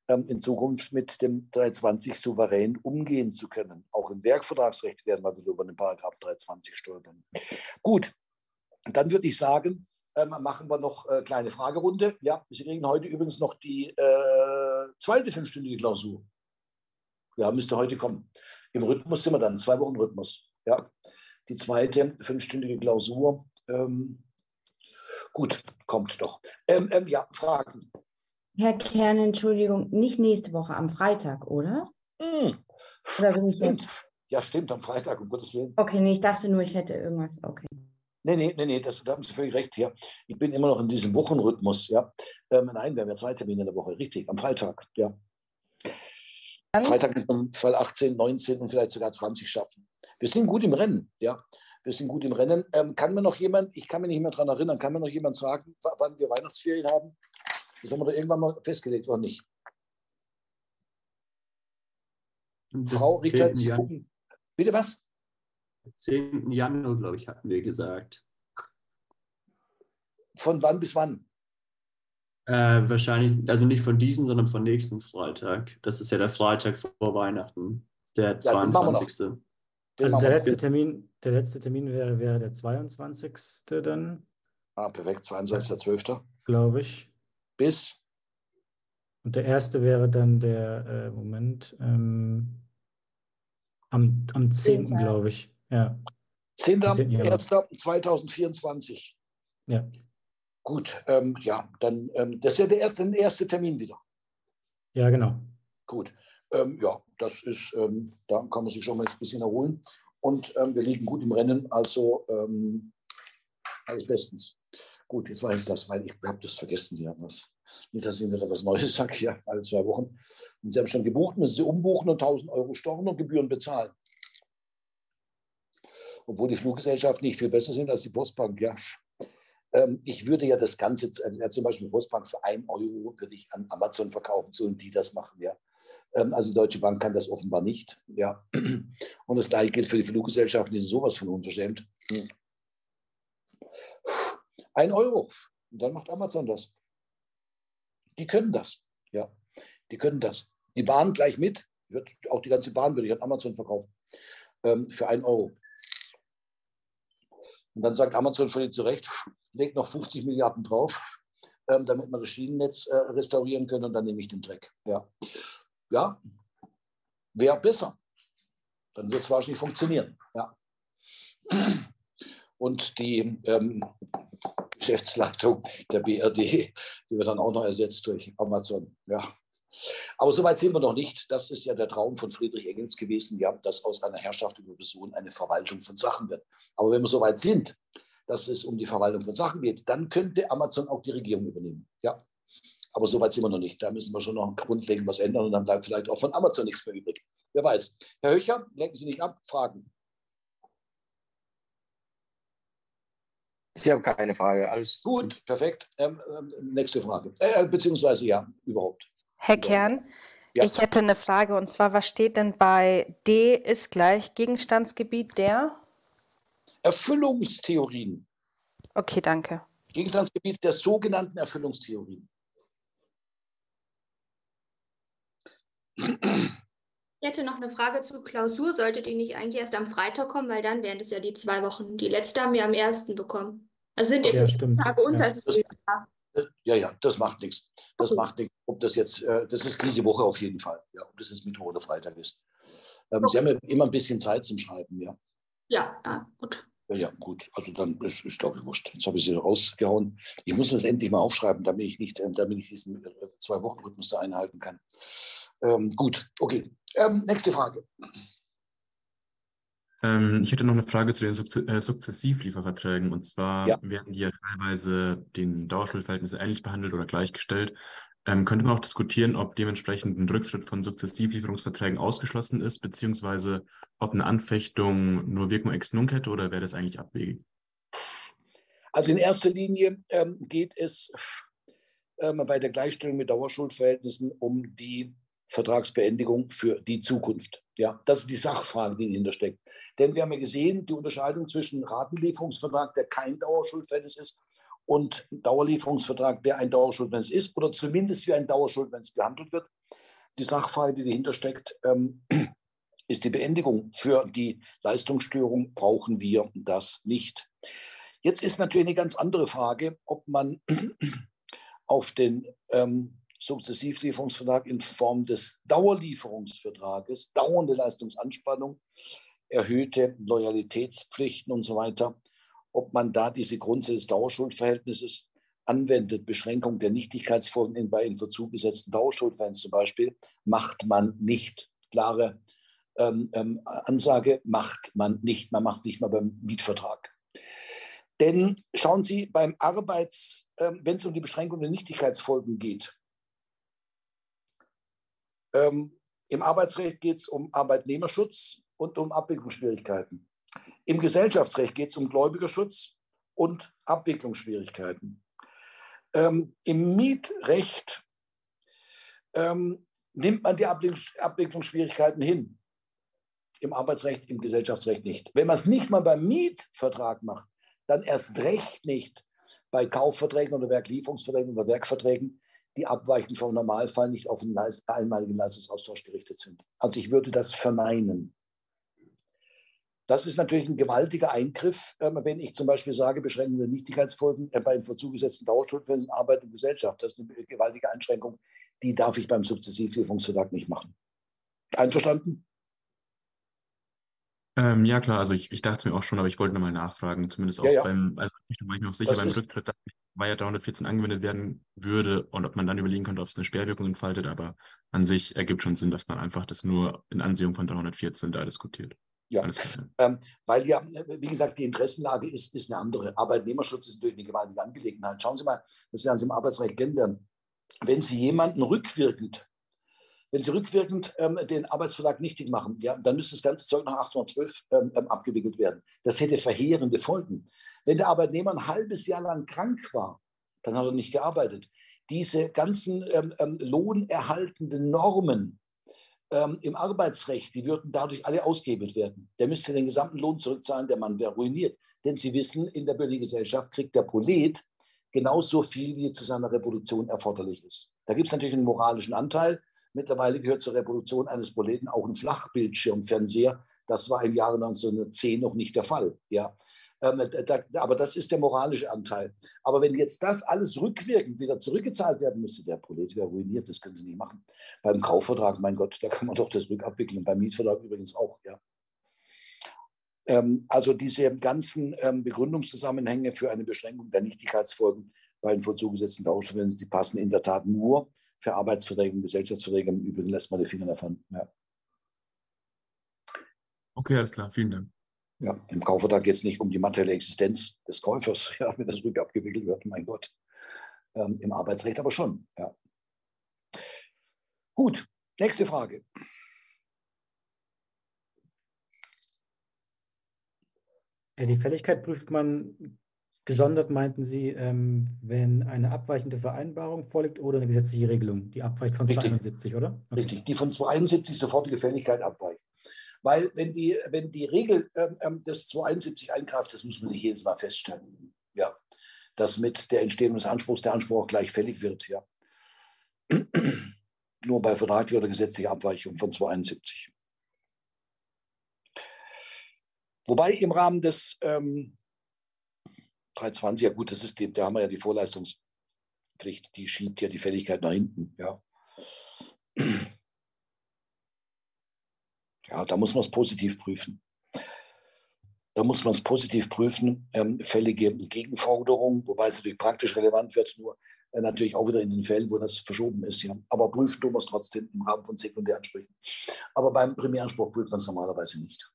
ähm, in Zukunft mit dem 320 souverän umgehen zu können. Auch im Werkvertragsrecht werden wir wieder über den Paragraph 320 stolpern. Gut, dann würde ich sagen, ähm, machen wir noch eine äh, kleine Fragerunde. Ja, Sie kriegen heute übrigens noch die äh, zweite fünfstündige Klausur. Ja, müsste heute kommen. Im Rhythmus sind wir dann, zwei Wochen Rhythmus. Ja, die zweite fünfstündige Klausur. Ähm, gut, kommt doch. Ähm, ähm, ja, Fragen. Herr Kern, Entschuldigung, nicht nächste Woche, am Freitag, oder? Hm. Oder bin ich jetzt? Ja, stimmt, am Freitag, um Gottes Willen. Okay, nee, ich dachte nur, ich hätte irgendwas. Okay. Nee, nee, nee, nee, das, da haben Sie völlig recht hier. Ich bin immer noch in diesem Wochenrhythmus, ja. Ähm, nein, wir haben ja zwei Termine in der Woche, richtig, am Freitag, ja. Dann? Freitag ist man Fall 18, 19 und vielleicht sogar 20 schaffen. Wir sind gut im Rennen, ja. Wir sind gut im Rennen. Ähm, kann mir noch jemand, ich kann mich nicht mehr daran erinnern, kann mir noch jemand sagen, wann wir Weihnachtsferien haben? Das haben wir da irgendwann mal festgelegt, oder nicht? Frau Richter, Bitte was? 10. Januar, glaube ich, hatten wir gesagt. Von wann bis wann? Äh, wahrscheinlich, also nicht von diesem, sondern von nächsten Freitag. Das ist ja der Freitag vor Weihnachten. Der ja, 22. Also der letzte, Termin, der letzte Termin wäre, wäre der 22. dann. Ah, perfekt, 22.12. Glaube ich. Bis? Und der erste wäre dann der, äh, Moment, ähm, am, am 10. glaube ich. Ja. 10.01.2024. Ja. Gut, ähm, ja, dann, ähm, das ja der erste, der erste Termin wieder. Ja, genau. Gut, ähm, ja, das ist, ähm, da kann man sich schon mal ein bisschen erholen. Und ähm, wir liegen gut im Rennen, also ähm, alles bestens. Gut, jetzt weiß ich das, weil ich habe das vergessen hier. Was, nicht, dass ich wieder was Neues sage, ja, alle zwei Wochen. Und Sie haben schon gebucht, müssen Sie umbuchen und 1000 Euro Steuern und Gebühren bezahlen obwohl die Fluggesellschaften nicht viel besser sind als die Postbank. Ja. Ähm, ich würde ja das Ganze, äh, zum Beispiel Postbank für 1 Euro würde ich an Amazon verkaufen, so und die das machen. Ja. Ähm, also die Deutsche Bank kann das offenbar nicht. Ja. Und das gleiche gilt für die Fluggesellschaften, die sind sowas von unverschämt. Ein Euro. Und dann macht Amazon das. Die können das. Ja, die können das. Die Bahn gleich mit. Auch die ganze Bahn würde ich an Amazon verkaufen. Ähm, für ein Euro. Und dann sagt Amazon völlig zu Recht, legt noch 50 Milliarden drauf, ähm, damit wir das Schienennetz äh, restaurieren können und dann nehme ich den Dreck. Ja, ja wäre besser. Dann wird es wahrscheinlich funktionieren. Ja. Und die ähm, Geschäftsleitung der BRD, die wird dann auch noch ersetzt durch Amazon. Ja, aber so weit sind wir noch nicht. Das ist ja der Traum von Friedrich Engels gewesen, ja, dass aus einer Herrschaft über Person eine Verwaltung von Sachen wird. Aber wenn wir so weit sind, dass es um die Verwaltung von Sachen geht, dann könnte Amazon auch die Regierung übernehmen. Ja. Aber so weit sind wir noch nicht. Da müssen wir schon noch grundlegend was ändern und dann bleibt vielleicht auch von Amazon nichts mehr übrig. Wer weiß. Herr Höcher, lenken Sie nicht ab. Fragen. Ich habe keine Frage. Alles gut, perfekt. Ähm, ähm, nächste Frage. Äh, beziehungsweise ja, überhaupt. Herr Kern, ja. ich hätte eine Frage und zwar, was steht denn bei D ist gleich Gegenstandsgebiet der? Erfüllungstheorien. Okay, danke. Gegenstandsgebiet der sogenannten Erfüllungstheorien. Ich hätte noch eine Frage zur Klausur. Sollte die nicht eigentlich erst am Freitag kommen, weil dann wären es ja die zwei Wochen. Die letzte haben wir am ersten bekommen. Also sind ja, stimmt. Tage unter. Ja. ja, ja, das macht nichts. Das okay. macht nichts. Ob das jetzt, äh, das ist diese Woche auf jeden Fall. Ja, ob das jetzt Mittwoch oder Freitag ist. Ähm, okay. Sie haben ja immer ein bisschen Zeit zum Schreiben, ja. Ja, ja gut. Ja, ja, gut. Also dann ist, ist glaube ich, wurscht. Jetzt habe ich sie rausgehauen. Ich muss das endlich mal aufschreiben, damit ich nicht, äh, damit ich diesen äh, Zwei-Wochen-Rhythmus da einhalten kann. Ähm, gut, okay. Ähm, nächste Frage. Ähm, ich hätte noch eine Frage zu den Sukze äh, Sukzessivlieferverträgen. Und zwar ja. werden die ja teilweise den Dauerschuldverhältnissen ähnlich behandelt oder gleichgestellt. Ähm, könnte man auch diskutieren, ob dementsprechend ein Rückschritt von Sukzessivlieferungsverträgen ausgeschlossen ist, beziehungsweise ob eine Anfechtung nur Wirkung ex nunc hätte oder wäre das eigentlich abwegig? Also in erster Linie ähm, geht es ähm, bei der Gleichstellung mit Dauerschuldverhältnissen um die Vertragsbeendigung für die Zukunft. Ja, das ist die Sachfrage, die dahinter steckt. Denn wir haben ja gesehen, die Unterscheidung zwischen Ratenlieferungsvertrag, der kein Dauerschuldverhältnis ist, und Dauerlieferungsvertrag, der ein Dauerschuldverhältnis ist oder zumindest wie ein Dauerschuldverhältnis behandelt wird. Die Sachfrage, die dahinter steckt, ähm, *clears throat* ist die Beendigung. Für die Leistungsstörung brauchen wir das nicht. Jetzt ist natürlich eine ganz andere Frage, ob man *clears throat* auf den ähm, Sukzessivlieferungsvertrag in Form des Dauerlieferungsvertrages, dauernde Leistungsanspannung, erhöhte Loyalitätspflichten und so weiter, ob man da diese Grundsätze des Dauerschuldverhältnisses anwendet, Beschränkung der Nichtigkeitsfolgen bei in Verzug gesetzten Dauerschuldverhältnissen zum Beispiel, macht man nicht. Klare ähm, ähm, Ansage macht man nicht. Man macht es nicht mal beim Mietvertrag. Denn schauen Sie, beim Arbeits, äh, wenn es um die Beschränkung der Nichtigkeitsfolgen geht, ähm, Im Arbeitsrecht geht es um Arbeitnehmerschutz und um Abwicklungsschwierigkeiten. Im Gesellschaftsrecht geht es um Gläubigerschutz und Abwicklungsschwierigkeiten. Ähm, Im Mietrecht ähm, nimmt man die Abwicklungsschwierigkeiten hin. Im Arbeitsrecht, im Gesellschaftsrecht nicht. Wenn man es nicht mal beim Mietvertrag macht, dann erst recht nicht bei Kaufverträgen oder Werklieferungsverträgen oder Werkverträgen, die abweichend vom Normalfall nicht auf einen einmaligen Leistungsaustausch gerichtet sind. Also ich würde das verneinen. Das ist natürlich ein gewaltiger Eingriff, ähm, wenn ich zum Beispiel sage, Beschränkung der Nichtigkeitsfolgen äh, bei verzugesetzten Dauerschuldverhältnissen Arbeit und Gesellschaft. Das ist eine gewaltige Einschränkung, die darf ich beim Sukzessivlieferungsvertrag nicht machen. Einverstanden? Ähm, ja, klar, also ich, ich dachte es mir auch schon, aber ich wollte nochmal nachfragen, zumindest auch ja, ja. beim, also ich ich mir auch sicher, das beim Rücktritt, weil ja 314 angewendet werden würde und ob man dann überlegen könnte, ob es eine Sperrwirkung entfaltet, aber an sich ergibt schon Sinn, dass man einfach das nur in Ansehung von 314 da diskutiert. Ja, ähm, weil ja, wie gesagt, die Interessenlage ist, ist eine andere. Arbeitnehmerschutz ist natürlich eine gewaltige Angelegenheit. Schauen Sie mal, das werden Sie im Arbeitsrecht kennenlernen. Wenn Sie jemanden rückwirkend, wenn Sie rückwirkend ähm, den Arbeitsvertrag nichtig machen, ja, dann müsste das ganze Zeug nach 812 ähm, ähm, abgewickelt werden. Das hätte verheerende Folgen. Wenn der Arbeitnehmer ein halbes Jahr lang krank war, dann hat er nicht gearbeitet. Diese ganzen ähm, ähm, lohnerhaltenden Normen ähm, im Arbeitsrecht, die würden dadurch alle ausgehebelt werden. Der müsste den gesamten Lohn zurückzahlen, der Mann wäre ruiniert. Denn Sie wissen, in der Bürgergesellschaft kriegt der Prolet genauso viel, wie zu seiner Reproduktion erforderlich ist. Da gibt es natürlich einen moralischen Anteil. Mittlerweile gehört zur Reproduktion eines Proleten auch ein Flachbildschirmfernseher. Das war im Jahre 1910 noch nicht der Fall. Ja. Ähm, da, aber das ist der moralische Anteil. Aber wenn jetzt das alles rückwirkend wieder zurückgezahlt werden müsste, der Prolet ruiniert, das können Sie nicht machen. Beim Kaufvertrag, mein Gott, da kann man doch das rückabwickeln. Beim Mietvertrag übrigens auch, ja. Ähm, also diese ganzen ähm, Begründungszusammenhänge für eine Beschränkung der Nichtigkeitsfolgen bei den vorzugesetzten Tauschverhältnissen, die passen in der Tat nur für Arbeitsverträge und Gesellschaftsverträge. Im Übrigen lässt man die Finger davon. Ja. Okay, alles klar, vielen Dank. Ja, Im Kaufvertrag geht es nicht um die materielle Existenz des Käufers, *laughs* ja, wenn das rückabgewickelt wird, mein Gott. Ähm, Im Arbeitsrecht aber schon. Ja. Gut, nächste Frage. Die Fälligkeit prüft man gesondert, meinten Sie, ähm, wenn eine abweichende Vereinbarung vorliegt oder eine gesetzliche Regelung, die abweicht von Richtig. 271, oder? Okay. Richtig, die von 271 sofortige Fälligkeit abweicht. Weil wenn die, wenn die Regel ähm, ähm des 271 eingreift, das muss man nicht jedes Mal feststellen. Ja. dass mit der Entstehung des Anspruchs der Anspruch auch gleich fällig wird. Ja. *clears throat* Nur bei vertraglicher oder gesetzlicher Abweichung von 271. Wobei im Rahmen des ähm, 320, ja gut, das ist da haben wir ja die Vorleistungspflicht, die schiebt ja die Fälligkeit nach hinten. Ja, ja da muss man es positiv prüfen. Da muss man es positiv prüfen, ähm, fällige Gegenforderungen, wobei es natürlich praktisch relevant wird, nur äh, natürlich auch wieder in den Fällen, wo das verschoben ist. Ja. Aber prüfen tun wir es trotzdem im Rahmen von Sekundäransprüchen. Aber beim Primäranspruch prüft man es normalerweise nicht.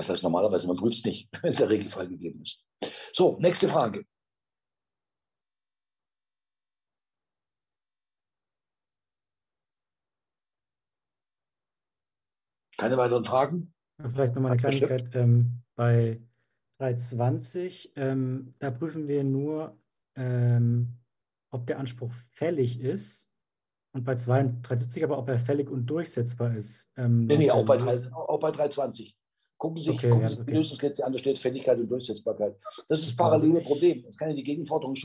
Das heißt normalerweise, man prüft es nicht, *laughs* wenn der Regelfall gegeben ist. So, nächste Frage. Keine weiteren Fragen? Vielleicht nochmal eine Kleinigkeit. Ähm, bei 320, ähm, da prüfen wir nur, ähm, ob der Anspruch fällig ist. Und bei 370 aber, ob er fällig und durchsetzbar ist. Ähm, nee, nee, auch bei, 3, auch bei 320. Gucken Sie sich okay, ja, okay. die Lösungsgesetze an, da steht Fälligkeit und Durchsetzbarkeit. Das ist das parallele Problem. Das kann ja die Gegenforderung schon